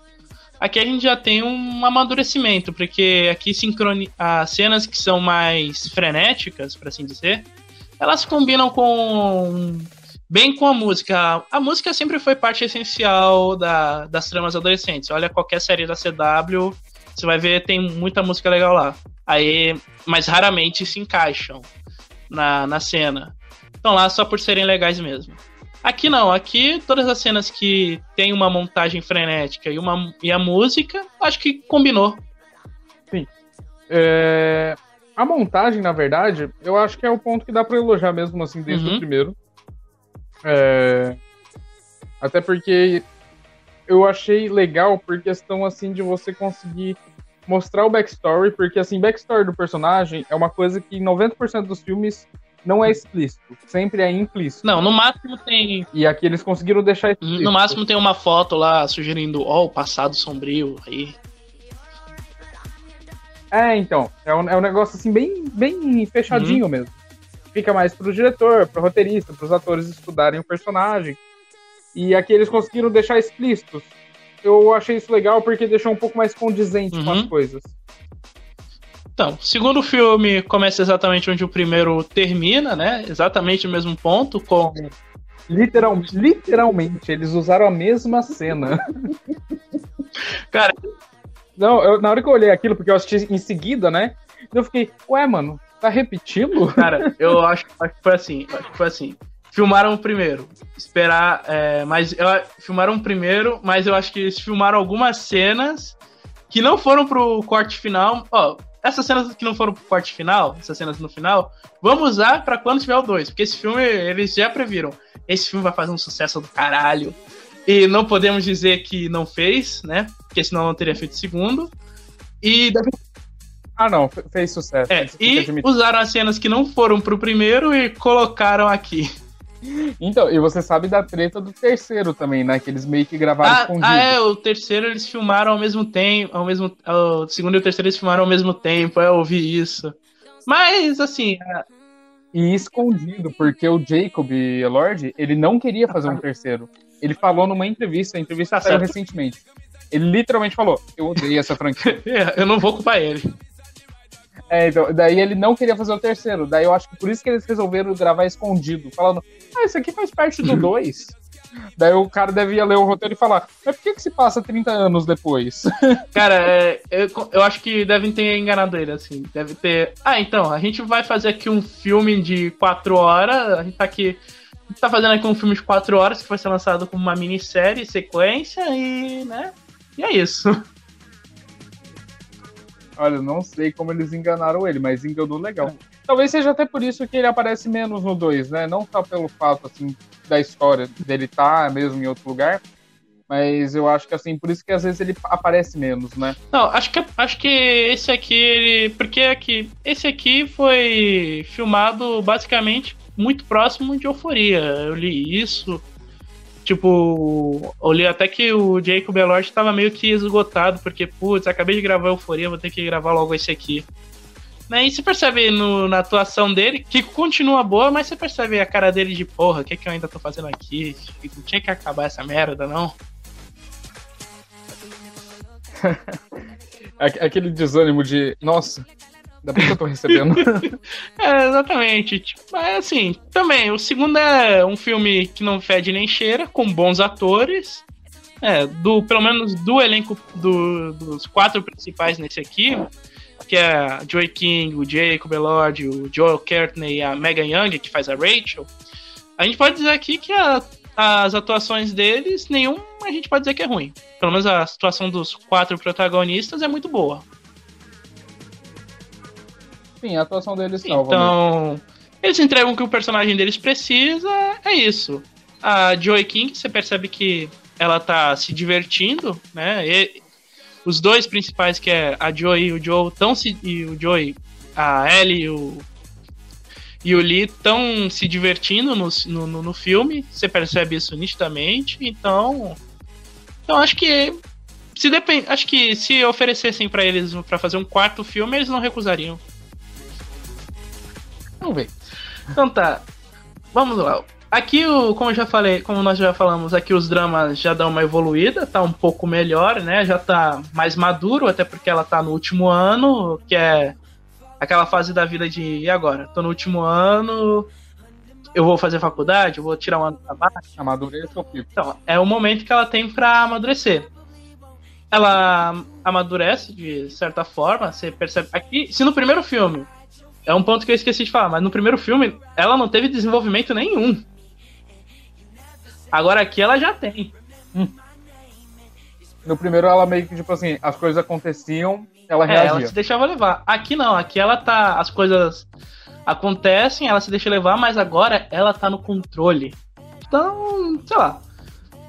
aqui a gente já tem um amadurecimento, porque aqui sincroni as cenas que são mais frenéticas, por assim dizer, elas combinam com bem com a música. A música sempre foi parte essencial da, das tramas adolescentes. Olha qualquer série da CW, você vai ver tem muita música legal lá. Aí, mas raramente se encaixam na, na cena. Estão lá só por serem legais mesmo. Aqui não, aqui todas as cenas que tem uma montagem frenética e, uma, e a música, acho que combinou. É, A montagem, na verdade, eu acho que é o ponto que dá pra elogiar mesmo, assim, desde Uhum. o primeiro. É, Até porque eu achei legal por questão assim de você conseguir mostrar o backstory, porque assim, backstory do personagem é uma coisa que 90% dos filmes não é explícito, sempre é implícito. Não, no máximo tem. E aqui eles conseguiram deixar explícito. No máximo tem uma foto lá sugerindo, ó, oh, o passado sombrio aí. É, então. É um, é um negócio assim, bem, bem fechadinho uhum. mesmo. Fica mais pro diretor, pro roteirista, pros atores estudarem o personagem. E aqui eles conseguiram deixar explícitos. Eu achei isso legal porque deixou um pouco mais condizente uhum. com as uhum. coisas. Então, o segundo filme começa exatamente onde o primeiro termina, né? Exatamente o mesmo ponto, com. Literal, literalmente, eles usaram a mesma cena. Cara. Não, eu, na hora que eu olhei aquilo, porque eu assisti em seguida, né? Eu fiquei, ué, mano, tá repetindo? Cara, eu acho, acho que foi assim. Acho que foi assim. Filmaram primeiro. Esperar. É, mas eu, filmaram primeiro, mas eu acho que eles filmaram algumas cenas que não foram pro corte final. Ó, essas cenas que não foram pro corte final, essas cenas no final, vamos usar para quando tiver o 2. Porque esse filme, eles já previram. Esse filme vai fazer um sucesso do caralho. E não podemos dizer que não fez, né? Porque senão não teria feito segundo. E Ah, não, fez sucesso. É, e usaram as cenas que não foram pro primeiro e colocaram aqui. Então, e você sabe da treta do terceiro também, né? Que eles meio que gravaram ah, escondido. Ah, é, o terceiro eles filmaram ao mesmo tempo, ao mesmo, o segundo e o terceiro eles filmaram ao mesmo tempo, eu ouvi isso. Mas, assim... É... E escondido, porque o Jacob Lord, ele não queria fazer um terceiro. Ele falou numa entrevista, a entrevista tá saiu recentemente. Ele literalmente falou, eu odeio essa franquia. É, eu não vou culpar ele. É, então, daí ele não queria fazer o terceiro. Daí eu acho que por isso que eles resolveram gravar escondido, falando, ah, isso aqui faz parte do 2. Daí o cara devia ler o roteiro e falar, mas por que, que se passa 30 anos depois? Cara, é, eu, eu acho que devem ter enganado ele, assim. Deve ter. Ah, então, a gente vai fazer aqui um filme de 4 horas. A gente tá aqui. Tá fazendo aqui um filme de 4 horas que vai ser lançado como uma minissérie, sequência, e, né? E é isso. Olha, não sei como eles enganaram ele, mas enganou legal. Talvez seja até por isso que ele aparece menos no 2, né? Não só pelo fato, assim, da história dele estar tá mesmo em outro lugar, mas eu acho que assim, por isso que às vezes ele aparece menos, né? Não, acho que acho que esse aqui, ele, porque aqui, esse aqui foi filmado basicamente muito próximo de Euforia. Eu li isso. Tipo, eu li até que o Jacob Elord estava meio que esgotado, porque, putz, acabei de gravar Euforia, vou ter que gravar logo esse aqui. Né? E você percebe no, na atuação dele, que continua boa, mas você percebe a cara dele de porra, o que, é que eu ainda tô fazendo aqui? Não tinha que acabar essa merda, não? Aquele desânimo de, nossa, Ainda bem que eu tô recebendo. é, exatamente. Tipo, mas assim, também, o segundo é um filme que não fede nem cheira, com bons atores. É, do, pelo menos do elenco do, dos quatro principais nesse aqui, que é a Joey King, o Jacob Elord, o Joel Courtney e a Megan Young, que faz a Rachel. A gente pode dizer aqui que a, as atuações deles, nenhum a gente pode dizer que é ruim. Pelo menos a situação dos quatro protagonistas é muito boa. Sim, a atuação deles salva. Então, eles entregam o que o personagem deles precisa, é isso. A Joey King, você percebe que ela tá se divertindo, né? E os dois principais, que é a Joey e o Joe, tão se, e o Joey, a Ellie e o, e o Lee estão se divertindo no, no, no filme, você percebe isso nitidamente, então. Então acho que. Se depend, acho que se oferecessem para eles para fazer um quarto filme, eles não recusariam. Vamos ver. Então tá. Vamos lá. Aqui, como eu já falei, como nós já falamos, aqui os dramas já dão uma evoluída, tá um pouco melhor, né? Já tá mais maduro, até porque ela tá no último ano, que é aquela fase da vida de e agora? Tô no último ano, eu vou fazer faculdade, eu vou tirar um ano pra baixo. Amadurecer ou Então, é o momento que ela tem pra amadurecer. Ela amadurece de certa forma, você percebe. Aqui, se no primeiro filme é um ponto que eu esqueci de falar, mas no primeiro filme ela não teve desenvolvimento nenhum. Agora aqui ela já tem. Hum. No primeiro ela meio que, tipo assim, as coisas aconteciam, ela reagia. É, ela se deixava levar. Aqui não, aqui ela tá. As coisas acontecem, ela se deixa levar, mas agora ela tá no controle. Então, sei lá.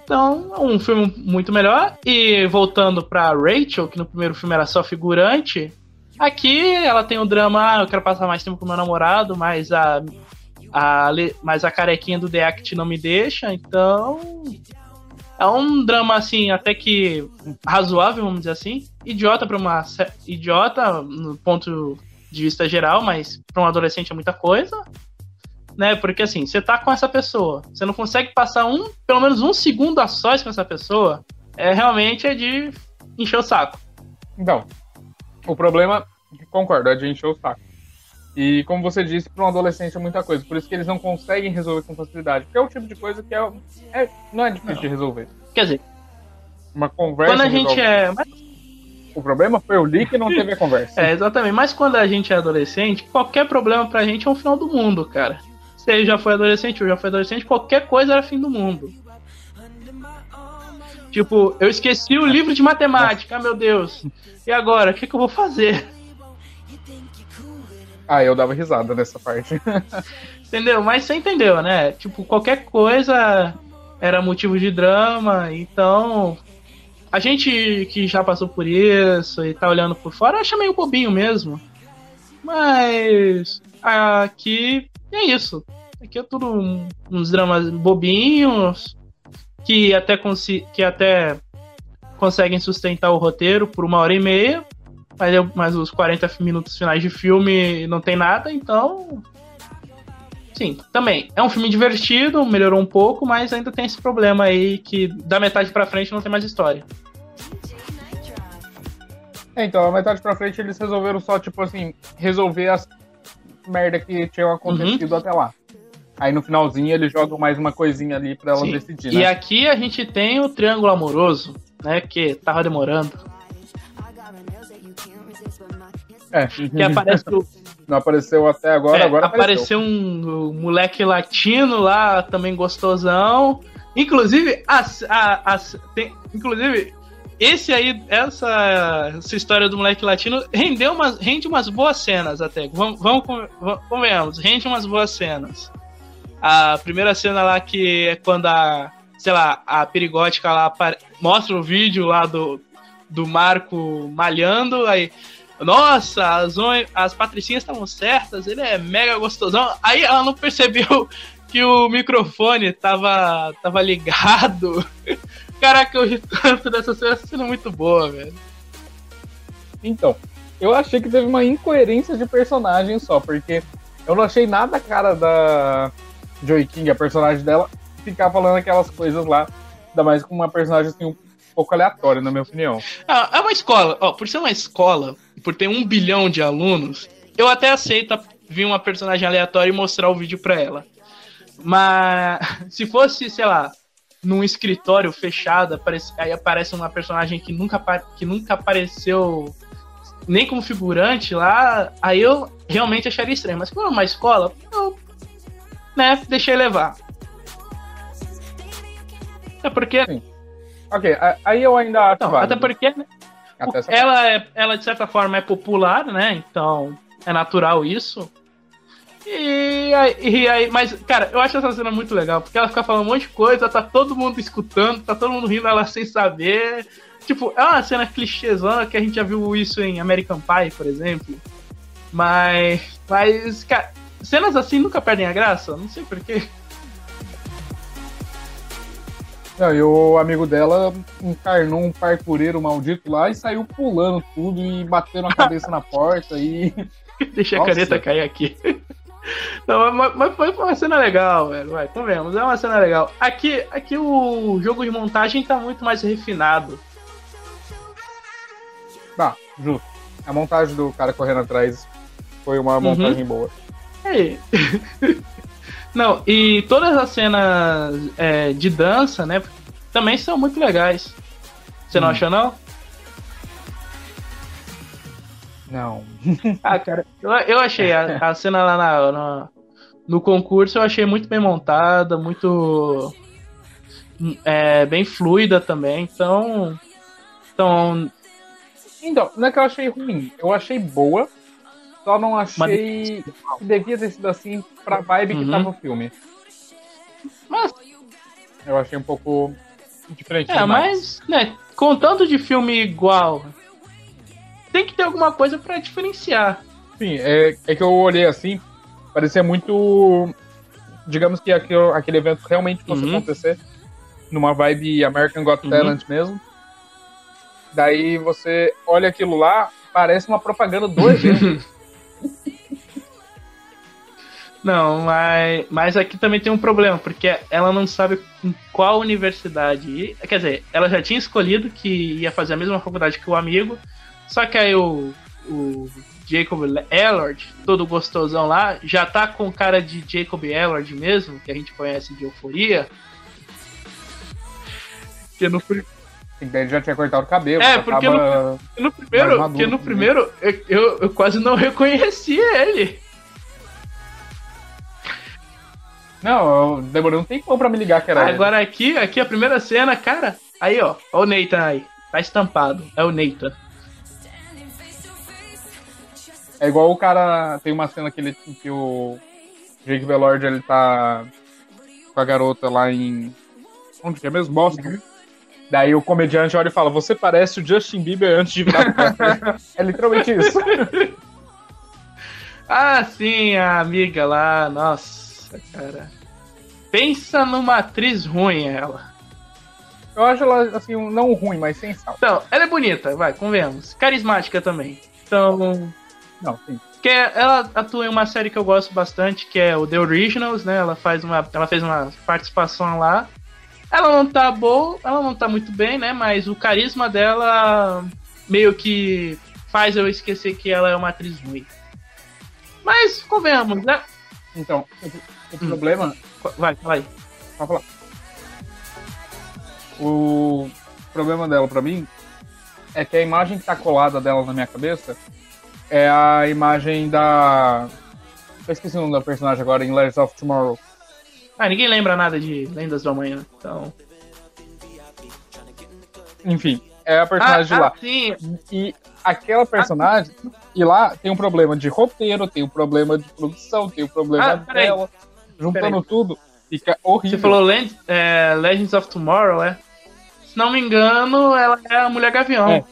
Então, é um filme muito melhor. E voltando pra Rachel, que no primeiro filme era só figurante, aqui ela tem o drama, ah, eu quero passar mais tempo com meu namorado, mas a, a, mas a carequinha do The Act não me deixa, então. É um drama, assim, até que razoável, vamos dizer assim. Idiota para uma. Idiota no ponto de vista geral, mas para um adolescente é muita coisa né? Porque assim, você tá com essa pessoa, você não consegue passar um, pelo menos um segundo a sós com essa pessoa, é realmente é de encher o saco. Então, o problema, concordo, é de encher o saco. E como você disse, para um adolescente é muita coisa, por isso que eles não conseguem resolver com facilidade, porque é o tipo de coisa que é, é não é difícil não. de resolver. Quer dizer, uma conversa. Quando a gente é. O problema foi o link e não teve a conversa. é, exatamente. Mas quando a gente é adolescente, qualquer problema pra gente é um final do mundo, cara você já foi adolescente ou já foi adolescente, qualquer coisa era fim do mundo. Tipo, eu esqueci o livro de matemática, meu Deus. E agora, o que, que eu vou fazer? Ah, eu dava risada nessa parte. entendeu? Mas você entendeu, né? Tipo, qualquer coisa era motivo de drama, então. A gente que já passou por isso e tá olhando por fora acha meio bobinho mesmo. Mas aqui é isso. Aqui é tudo uns dramas bobinhos que até, que até conseguem sustentar o roteiro por uma hora e meia, mas, eu, mas os 40 minutos finais de filme não tem nada, então. Sim, também. É um filme divertido, melhorou um pouco, mas ainda tem esse problema aí que da metade pra frente não tem mais história. É, então, a metade pra frente eles resolveram só, tipo assim, resolver as merda que tinham acontecido uhum. até lá. Aí no finalzinho eles jogam mais uma coisinha ali pra ela Sim. decidir. E né? aqui a gente tem o triângulo amoroso, né? Que tava demorando. É. Que aparece o... Não apareceu até agora, é, agora apareceu. apareceu um, moleque latino lá, também gostosão. Inclusive, as, a, tem, inclusive, esse aí, essa, essa história do moleque latino rendeu umas, rende umas boas cenas até. Vamos, vamos, vamos rende umas boas cenas. A primeira cena lá que é quando a, sei lá, a perigótica lá mostra o vídeo lá do, do Marco malhando, aí, nossa, as, as patricinhas estavam certas, ele é mega gostosão. Aí ela não percebeu que o microfone tava, tava ligado. Caraca, eu ri tanto dessa cena, cena é muito boa, velho. Então, eu achei que teve uma incoerência de personagem só, porque eu não achei nada cara da Joy King, a personagem dela, ficar falando aquelas coisas lá, ainda mais com uma personagem assim um pouco aleatória, na minha opinião. Ah, é uma escola, ó, por ser uma escola, por ter um bilhão de alunos, eu até aceito vir uma personagem aleatória e mostrar o vídeo pra ela. Mas se fosse, sei lá, num escritório fechado, aparece, aí aparece uma personagem que nunca, que nunca apareceu nem como figurante lá, aí eu realmente acharia estranho. Mas como é uma escola, eu, né, deixei levar. É porque. Sim. Ok, aí eu ainda acho. Não, até porque né, ela, é, ela, de certa forma, é popular, né? Então é natural isso. E aí, e aí, mas, cara, eu acho essa cena muito legal, porque ela fica falando um monte de coisa, tá todo mundo escutando, tá todo mundo rindo ela sem saber. Tipo, é uma cena clichêzona que a gente já viu isso em American Pie, por exemplo. Mas, mas, cara, cenas assim nunca perdem a graça, não sei porquê. Não, e o amigo dela encarnou um parkureiro maldito lá e saiu pulando tudo e batendo a cabeça na porta e. Deixa Nossa. a caneta cair aqui. Não, mas, mas, foi uma cena legal, velho. Vai, convenhamos, é uma cena legal. Aqui, aqui o jogo de montagem tá muito mais refinado. Tá, justo. A montagem do cara correndo atrás foi uma uhum. montagem uhum. boa. É. Não, e todas as cenas é, de dança, né, também são muito legais. Você hum. não acha, não? Não. ah, cara, eu, eu achei a, a cena lá na, na, no concurso, eu achei muito bem montada, muito. É, bem fluida também, então. Então. Então, não é que eu achei ruim, eu achei boa, só não achei Mas... que devia ter sido assim pra vibe uhum. que tava o filme. Mas. Eu achei um pouco diferente. É, mas, né, com tanto de filme igual, tem que ter alguma coisa pra diferenciar. Sim, é, é que eu olhei assim, parecia muito. Digamos que aquele, aquele evento realmente fosse Uhum. acontecer numa vibe American Got Uhum. Talent mesmo. Daí você olha aquilo lá, parece uma propaganda do evento. Não, mas, mas aqui também tem um problema, porque ela não sabe em qual universidade ir. Quer dizer, ela já tinha escolhido que ia fazer a mesma faculdade que o amigo, só que aí o, o Jacob Ellard, todo gostosão lá, já tá com cara de Jacob Ellard mesmo, que a gente conhece de Euforia. Que no, daí ele já tinha cortado o cabelo. É, porque tava- no primeiro, maduro, porque no primeiro eu, eu, eu quase não reconheci ele. Não, eu demorei um tempão pra me ligar que era ele. Agora aqui, aqui a primeira cena, cara. Aí, ó. Ó o Nathan aí. Tá estampado. É o Nathan. É igual o cara. Tem uma cena que, ele, que o Jake Velord ele tá com a garota lá em. Onde que é mesmo? Boston. Daí o comediante olha e fala: Você parece o Justin Bieber antes de virar rapper." É literalmente isso. Ah, sim, a amiga lá. Nossa, cara. Pensa numa atriz ruim, ela. Eu acho ela, assim, não ruim, mas sem sal. Então, ela é bonita, vai, convenhamos. Carismática também. Então. Não, sim. Que ela atua em uma série que eu gosto bastante, que é o The Originals, né? Ela faz uma, ela fez uma participação lá. Ela não tá boa, ela não tá muito bem, né? Mas o carisma dela meio que faz eu esquecer que ela é uma atriz ruim. Mas convenhamos, né? Então, o, o problema. Vai, vai. Pode falar. O problema dela pra mim é que a imagem que tá colada dela na minha cabeça é a imagem da. Eu esqueci o nome da personagem agora em Legends of Tomorrow. Ah, ninguém lembra nada de Lendas do Amanhã, então. Enfim, é a Ah, personagem de ah, lá. sim. E aquela personagem. E lá tem um problema de roteiro, tem um problema de produção, tem um problema Ah, peraí. dela. Juntando Peraí. tudo, fica horrível. Você falou Land, é, Legends of Tomorrow, é? Se não me engano, ela é a Mulher Gavião. É.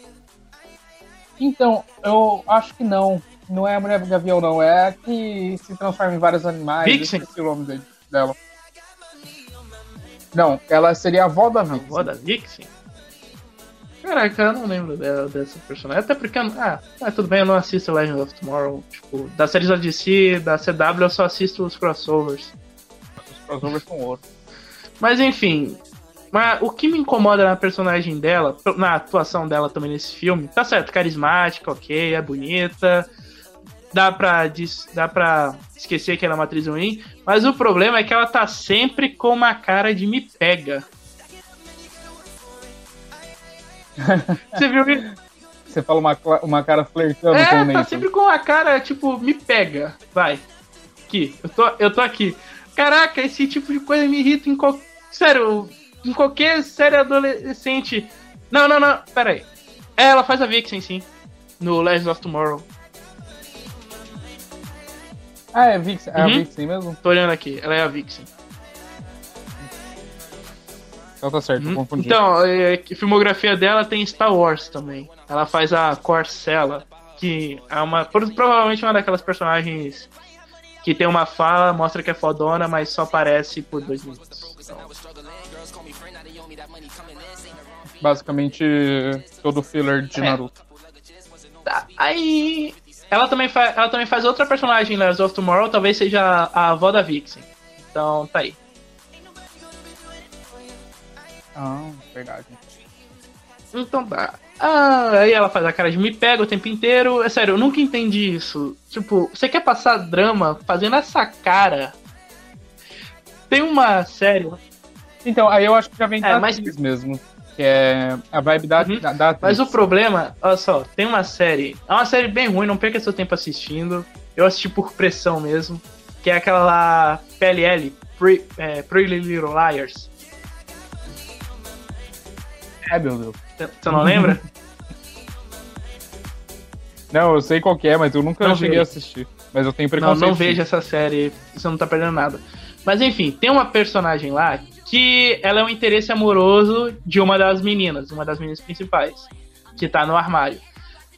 Então, eu acho que não. Não é a Mulher Gavião, não. É a que se transforma em vários animais. Vixen? Eu esqueci o nome dele- dela. Não, ela seria a avó da A Vixen. avó da Vixen? Caraca, eu não lembro dela, dessa personagem. Até porque, ah, ah, tudo bem, eu não assisto Legends of Tomorrow. Tipo, da série da DC, da CW, eu só assisto os crossovers. Os crossovers com ouro. Mas enfim, mas o que me incomoda na personagem dela, na atuação dela também nesse filme, tá certo, carismática, ok, é bonita, dá pra, dá pra esquecer que ela é uma atriz ruim, mas o problema é que ela tá sempre com uma cara de me pega. Você viu que Você fala uma, uma cara flertando com o É, tá sempre com a cara, tipo, me pega. Vai. Aqui, eu tô, eu tô aqui. Caraca, esse tipo de coisa me irrita em qualquer. Sério, em qualquer série adolescente. Não, não, não, pera aí. É, ela faz a Vixen, sim. No Legends of Tomorrow. Ah, é Vixen, é a Uhum. Vixen mesmo? Tô olhando aqui, ela é a Vixen. Então tá certo, eu Uhum. confundi. Então, é, que a filmografia dela tem Star Wars também. Ela faz a Corcella, que é uma pro- provavelmente uma daquelas personagens que tem uma fala, mostra que é fodona, mas só aparece por dois minutos. Então, Basicamente, todo filler de É. Naruto. tá, aí ela também, fa ela também faz outra personagem em Legends of Tomorrow, talvez seja a avó da Vixen. Então, tá aí. Ah, verdade. Então tá. Ah, aí ela faz a cara de me pega o tempo inteiro. É sério, eu nunca entendi isso. Tipo, você quer passar drama fazendo essa cara? Tem uma série, Então, aí eu acho que já vem É, mas- atriz mesmo. Que é a vibe da, Uhum. da, da mas o problema, olha só, tem uma série. É uma série bem ruim, não perca seu tempo assistindo. Eu assisti por pressão mesmo. Que é aquela lá, PLL, Pre, é, Pretty Little Liars. É, meu Deus. Você não lembra? Não, eu sei qual que é, mas eu nunca Não cheguei vejo. a assistir. Mas eu tenho Não, preconceito. não veja essa série, você não tá perdendo nada. Mas enfim, tem uma personagem lá que ela é um interesse amoroso de uma das meninas, uma das meninas principais, que tá no armário.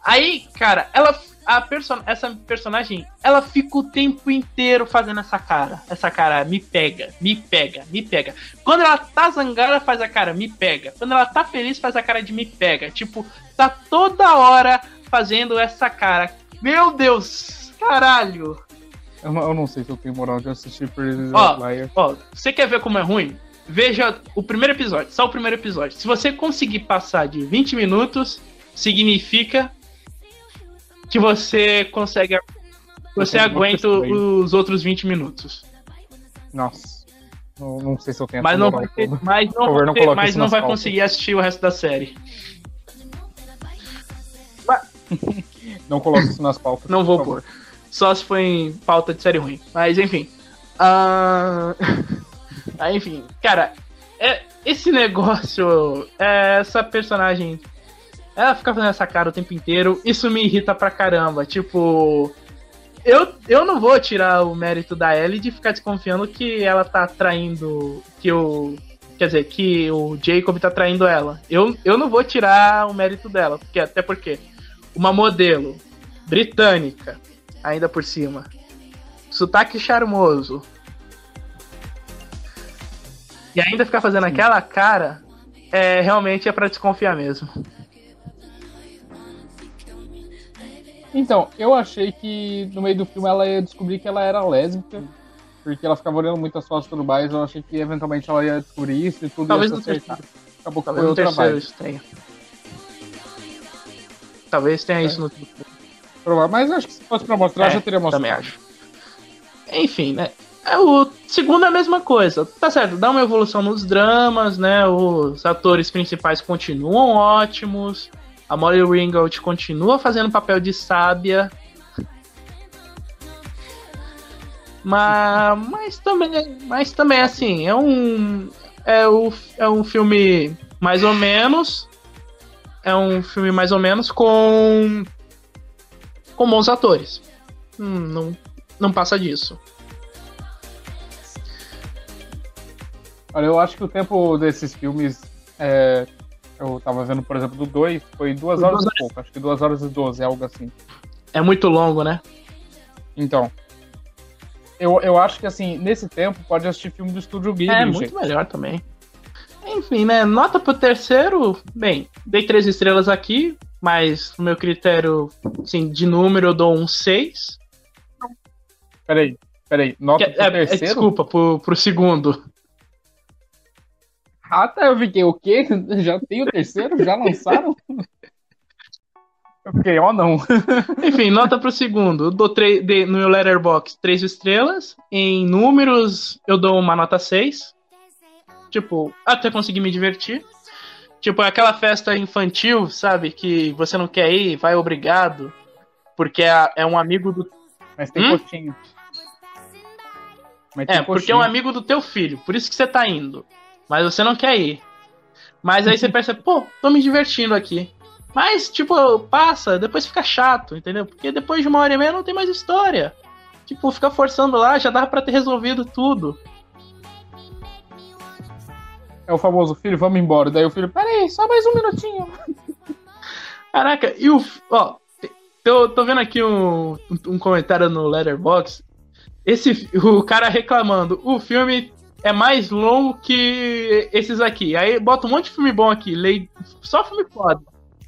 Aí, cara, ela a person essa personagem, ela fica o tempo inteiro fazendo essa cara. Essa cara, me pega, me pega, me pega. Quando ela tá zangada, faz a cara, me pega. Quando ela tá feliz, faz a cara de me pega. Tipo, tá toda hora fazendo essa cara. Meu Deus, caralho. Eu não, eu não sei se eu tenho moral de assistir Pretty ó, Ó, você quer ver como é ruim? Veja o primeiro episódio, só o primeiro episódio. Se você conseguir passar de 20 minutos, significa que você consegue. Você aguenta os outros 20 minutos. Nossa. Não, não sei se eu tenho mas não vai ter, Mas não, favor, não ter, mas não vai pautas. conseguir assistir o resto da série. não coloque isso nas pautas. Não vou pôr. Só se for em pauta de série ruim. Mas enfim. Uh... enfim, cara, é, esse negócio, é, essa personagem ela fica fazendo essa cara o tempo inteiro. Isso me irrita pra caramba. Tipo. Eu, eu não vou tirar o mérito da Ellie de ficar desconfiando que ela tá traindo. Que o. Quer dizer, que o Jacob tá traindo ela. Eu, eu não vou tirar o mérito dela. Porque, até porque uma modelo britânica, ainda por cima. Sotaque charmoso. E ainda ficar fazendo aquela cara. É, realmente é para desconfiar mesmo. Então, eu achei que no meio do filme ela ia descobrir que ela era lésbica, porque ela ficava olhando muitas fotos e tudo mais. Eu achei que eventualmente ela ia descobrir isso e tudo Talvez ia se acertar. Acabou que Talvez foi outra vibe. Tenha. Talvez tenha é. isso no Provável, mas acho que se fosse pra mostrar, é, já teria mostrado. Também acho. Enfim, né? É, o segundo é a mesma coisa. Tá certo, dá uma evolução nos dramas, né? Os atores principais continuam ótimos. A Molly Ringwald continua fazendo papel de sábia. Mas, mas também, mas também assim, é um é, o, é um filme mais ou menos é um filme mais ou menos com com bons atores. Hum, não não passa disso. Olha, eu acho que o tempo desses filmes é, eu tava vendo, por exemplo, do 2, foi 2 horas e pouco. Acho que 2 horas e 12, algo assim. É muito longo, né? Então. Eu, eu acho que, assim, nesse tempo, pode assistir filme do Estúdio Ghibli. É, muito gente. melhor também. Enfim, né? Nota pro terceiro, bem, dei três estrelas aqui, mas no meu critério, assim, de número eu dou um 6. Peraí, peraí. Nota que, pro é, terceiro? É, desculpa, pro, pro segundo. Ah, tá, eu fiquei, o quê? Já tem o terceiro? Já lançaram? Eu fiquei, ó, oh, não. Enfim, nota pro segundo. Eu dou de, no meu Letterbox três estrelas. Em números, eu dou uma nota 6. Tipo, até conseguir me divertir. Tipo, é aquela festa infantil, sabe? Que você não quer ir, vai obrigado. Porque é, é um amigo do. Mas tem hum? postinho. Mas tem é, postinho. porque é um amigo do teu filho. Por isso que você tá indo mas você não quer ir. Mas aí você percebe, pô, tô me divertindo aqui. Mas, tipo, passa, depois fica chato, entendeu? Porque depois de uma hora e meia não tem mais história. Tipo, fica forçando lá, já dava pra ter resolvido tudo. É o famoso filho, vamos embora. Daí o filho, peraí, só mais um minutinho. Caraca, e o. Ó, tô, tô vendo aqui um, um comentário no Letterbox. Esse, o cara reclamando, o filme é mais longo que esses aqui. Aí bota um monte de filme bom aqui. Lei... Só filme foda.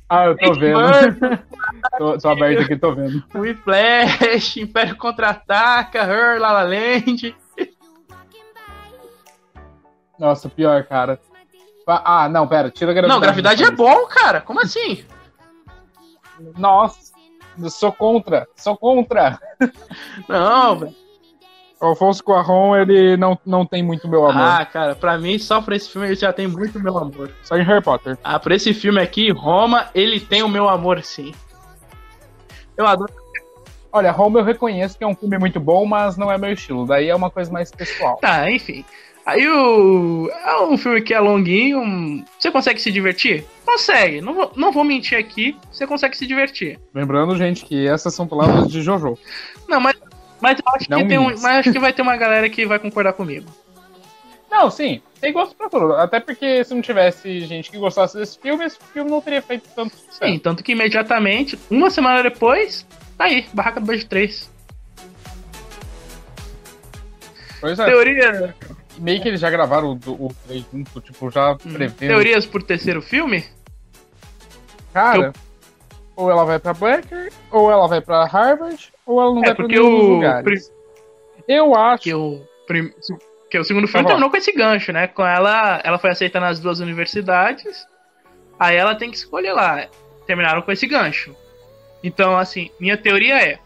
Ah, eu tô vendo. tô, tô, aberto aqui, tô vendo. Flash, Império Contra-Ataca, Her, La La Land. Nossa, pior, cara. Ah, não, pera, tira a gravidade. Não, gravidade é bom, cara. Como assim? Nossa, sou contra, sou contra. Não, velho. Alfonso Cuarón, ele não, não tem muito meu amor. Ah, cara, pra mim, só por esse filme ele já tem muito meu amor. Só em Harry Potter. Ah, por esse filme aqui, Roma, ele tem o meu amor, sim. Eu adoro. Olha, Roma eu reconheço que é um filme muito bom, mas não é meu estilo. Daí é uma coisa mais pessoal. Tá, enfim. Aí o. É um filme que é longuinho. Você consegue se divertir? Consegue. Não vou, não vou mentir aqui. Você consegue se divertir. Lembrando, gente, que essas são palavras de Jojo. Não, mas mas eu acho, que tem um, mas acho que vai ter uma galera que vai concordar comigo. Não, sim, tem gosto pra tudo. Até porque se não tivesse gente que gostasse desse filme, esse filme não teria feito tanto sucesso. Sim, tanto que imediatamente, uma semana depois, tá aí, Barraca do Beijo 3. Pois é. Teoria. Meio que eles já gravaram o, o 3 junto, tipo, já hum, prevendo. Teorias por terceiro filme? Cara, Eu... ou ela vai pra Blacker, ou ela vai pra Harvard, ou ela não é, vai nenhum o... Eu acho. Que o, prim... que o segundo filme tá terminou com esse gancho, né? Com ela, ela foi aceita nas duas universidades. Aí ela tem que escolher lá. Terminaram com esse gancho. Então, assim, minha teoria é: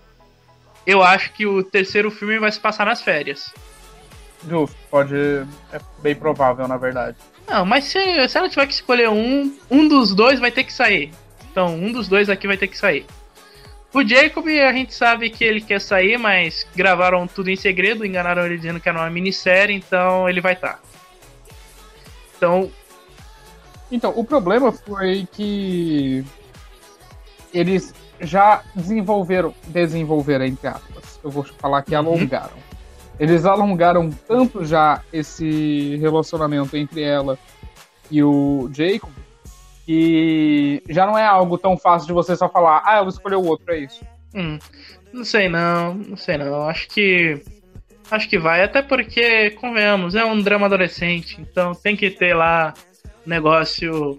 eu acho que o terceiro filme vai se passar nas férias. Justo, pode. É bem provável, na verdade. Não, mas se, se ela tiver que escolher um, um dos dois vai ter que sair. Então, um dos dois aqui vai ter que sair. O Jacob, a gente sabe que ele quer sair, mas gravaram tudo em segredo, enganaram ele dizendo que era uma minissérie, então ele vai estar. Tá. Então. Então, o problema foi que eles já desenvolveram, desenvolveram entre aspas, eu vou falar que uhum. alongaram. Eles alongaram tanto já esse relacionamento entre ela e o Jacob que já não é algo tão fácil de você só falar, ah, ela escolheu o outro, é isso. Hum, não sei não, não sei não. Acho que. Acho que vai, até porque, convenhamos, é um drama adolescente, então tem que ter lá negócio.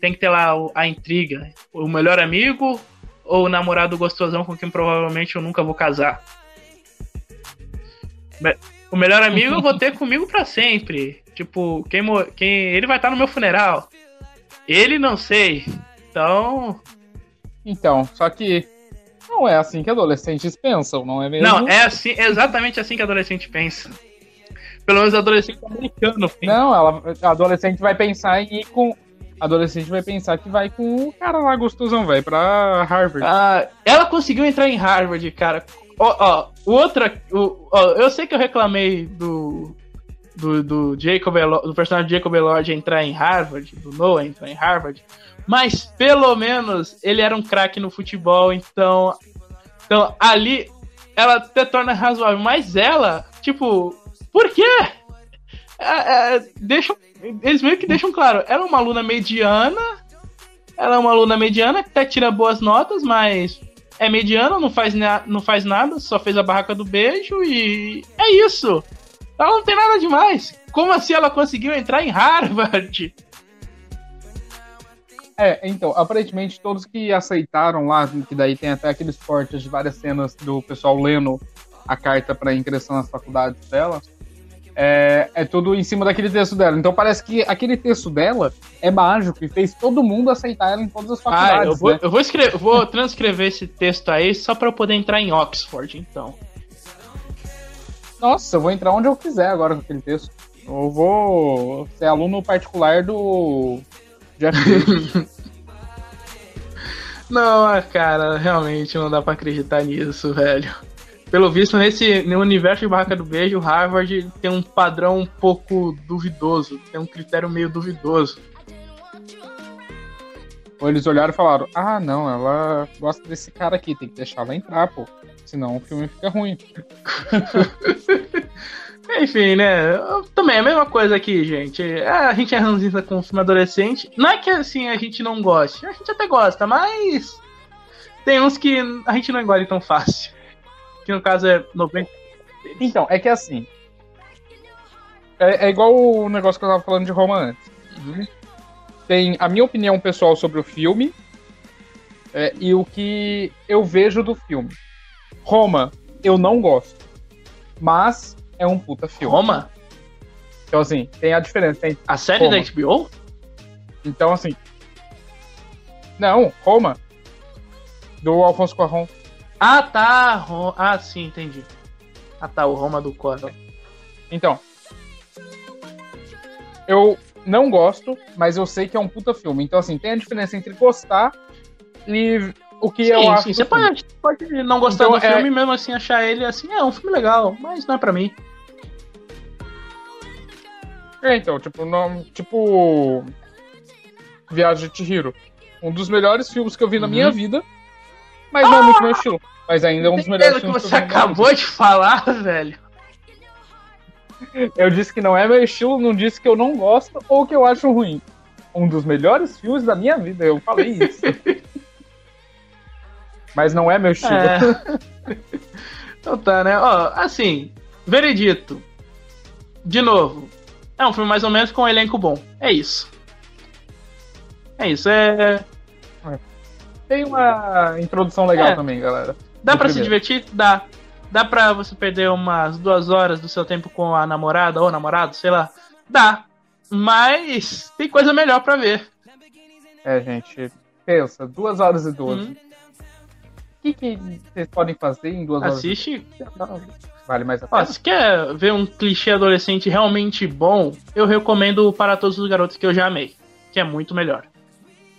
Tem que ter lá a intriga. O melhor amigo ou o namorado gostosão com quem provavelmente eu nunca vou casar. O melhor amigo eu vou ter comigo para sempre. Tipo, quem, quem ele vai estar no meu funeral. Ele não sei. Então. Então, só que não é assim que adolescentes pensam, não é mesmo? Não, é assim, exatamente assim que adolescente pensa. Pelo menos adolescente americano. Pensa. Não, ela, adolescente vai pensar em ir com adolescente vai pensar que vai com o cara lá gostosão, vai pra Harvard. Ah, ela conseguiu entrar em Harvard, cara. Ó, ó, outra. Ó, eu sei que eu reclamei do. Do, do Jacob do personagem Jacob Elord entrar em Harvard, do Noah entrar em Harvard, mas pelo menos ele era um craque no futebol, então. Então ali ela até torna razoável, mas ela, tipo, por quê? É, é, deixam, eles meio que deixam claro, ela é uma aluna mediana, ela é uma aluna mediana que até tira boas notas, mas é mediana, não faz, não faz nada, só fez a barraca do beijo e é isso. Ela não tem nada demais. Como assim ela conseguiu entrar em Harvard? É, então, aparentemente todos que aceitaram lá, que daí tem até aqueles cortes de várias cenas do pessoal lendo a carta para ingressar nas faculdades dela, é, é tudo em cima daquele texto dela. Então parece que aquele texto dela é mágico e fez todo mundo aceitar ela em todas as faculdades. Ah, eu vou, né? eu vou, escrever, vou transcrever esse texto aí só para eu poder entrar em Oxford, então. Nossa, eu vou entrar onde eu quiser agora com aquele texto. Eu vou ser aluno particular do Jeff Não, cara, realmente não dá para acreditar nisso, velho. Pelo visto, nesse no universo de Barraca do Beijo, Harvard tem um padrão um pouco duvidoso, tem um critério meio duvidoso. Ou eles olharam e falaram: Ah, não, ela gosta desse cara aqui, tem que deixar ela entrar, pô. Senão o filme fica ruim. Enfim, né? Também é a mesma coisa aqui, gente. É, a gente é ranzinza com o filme adolescente. Não é que assim a gente não goste, a gente até gosta, mas tem uns que a gente não engole tão fácil que no caso é 90. Então, é que é assim. É, é, igual o negócio que eu tava falando de Roma antes. Uhum. Tem a minha opinião pessoal sobre o filme é, e o que eu vejo do filme. Roma, eu não gosto. Mas é um puta filme. Roma? Então, assim, tem a diferença. Tem a série Roma. da HBO? Então, assim. Não, Roma. Do Alfonso Cuarón. Ah, tá. Ah, sim, entendi. Ah, tá. O Roma do Cora. Então. Eu não gosto, mas eu sei que é um puta filme. Então, assim, tem a diferença entre gostar e o que sim, eu acho. Sim, você pode, pode, não gostar então, do é... filme mesmo assim achar ele assim, é um filme legal, mas não é pra mim. É, então, tipo, não, tipo. Viagem de Chihiro. Um dos melhores filmes que eu vi uhum. na minha vida mas não é muito meu estilo. Mas ainda é um dos melhores filmes que você acabou de falar, velho. Eu disse que não é meu estilo, não disse que eu não gosto ou que eu acho ruim. Um dos melhores filmes da minha vida, eu falei isso. Mas não é meu estilo. É. Então tá, né? Ó, assim, veredito. De novo. É um filme mais ou menos com um elenco bom. É isso. É isso, é. Tem uma introdução legal é. também, galera. Dá para se divertir? Dá. Dá pra você perder umas duas horas do seu tempo com a namorada ou namorado, sei lá. Dá. Mas tem coisa melhor para ver. É, gente. Pensa, duas horas e doze. Hum. O que, que vocês podem fazer em duas Assiste. horas? Assiste. Vale mais a pena. Ó, se quer ver um clichê adolescente realmente bom, eu recomendo Para Todos os Garotos que eu já amei. Que é muito melhor.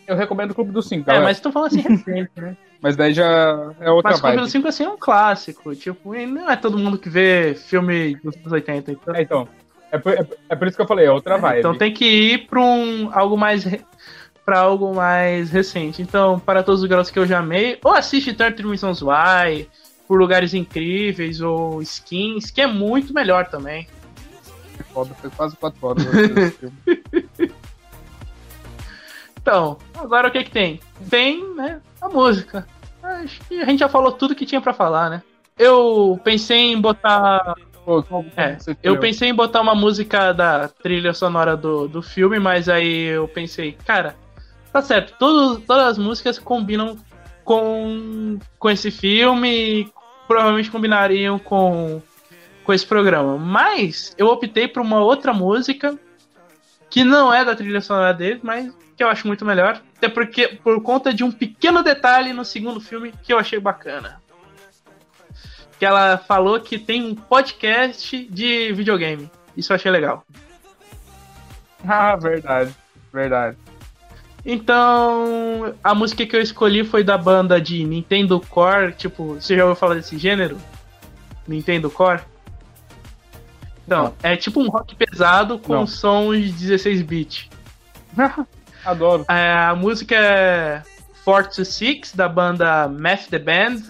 Eu recomendo o Clube dos Cinco. É, mas tô falando assim recente, né? Mas daí já é outra Mas o Clube dos Cinco assim, é um clássico. Tipo, não é todo mundo que vê filme dos anos 80. Então... É, então. É por, é, é por, isso que eu falei, é outra é, vibe. Então tem que ir pra um, algo mais. Pra algo mais recente. Então, para todos os garotos que eu já amei, ou assiste 30 Reasons Why, por lugares incríveis, ou skins, que é muito melhor também. Foda, foi quase 4 horas. então, agora o que que tem? Tem, né, a música. Acho que a gente já falou tudo que tinha para falar, né? Eu pensei em botar é, eu pensei em botar uma música da trilha sonora do, do filme, mas aí eu pensei, cara, tá certo, todos, todas as músicas combinam com, com esse filme provavelmente combinariam com, com esse programa. Mas eu optei por uma outra música que não é da trilha sonora dele, mas que eu acho muito melhor. Até porque, por conta de um pequeno detalhe no segundo filme que eu achei bacana que ela falou que tem um podcast de videogame. Isso eu achei legal. Ah, verdade, verdade. Então, a música que eu escolhi foi da banda de Nintendo Core, tipo, você já ouviu falar desse gênero? Nintendo Core? Não, é tipo um rock pesado com Não. sons de 16 bits. Adoro. É, a música é Forte 6 da banda Math the Band.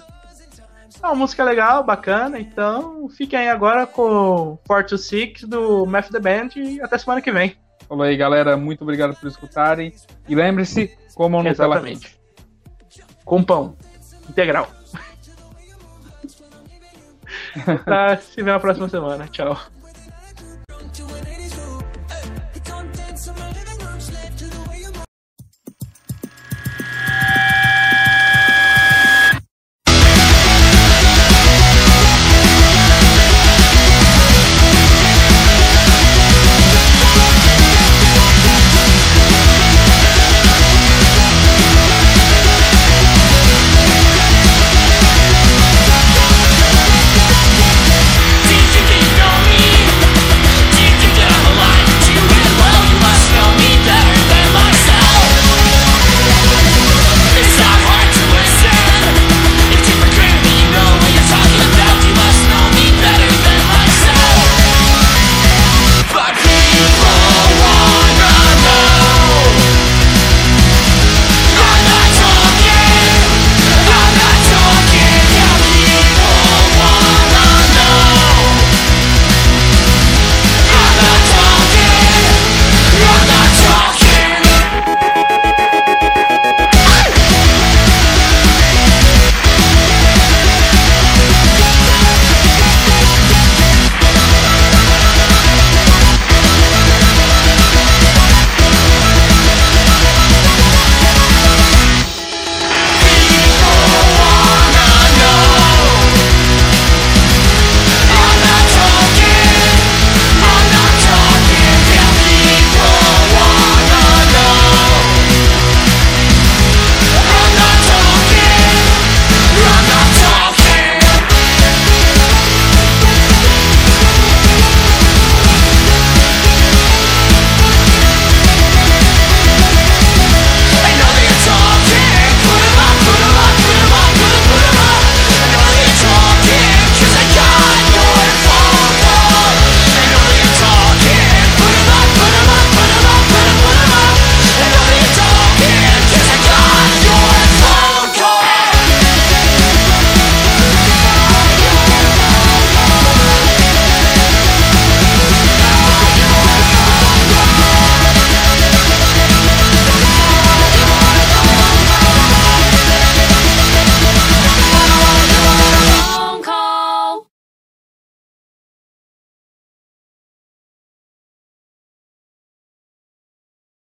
É uma música legal, bacana, então fiquem aí agora com Forte Six do Math the Band e até semana que vem. Falou aí, galera. Muito obrigado por escutarem. E lembre-se, comam Exatamente. Com pão. Integral. tá, se vê na próxima semana. Tchau.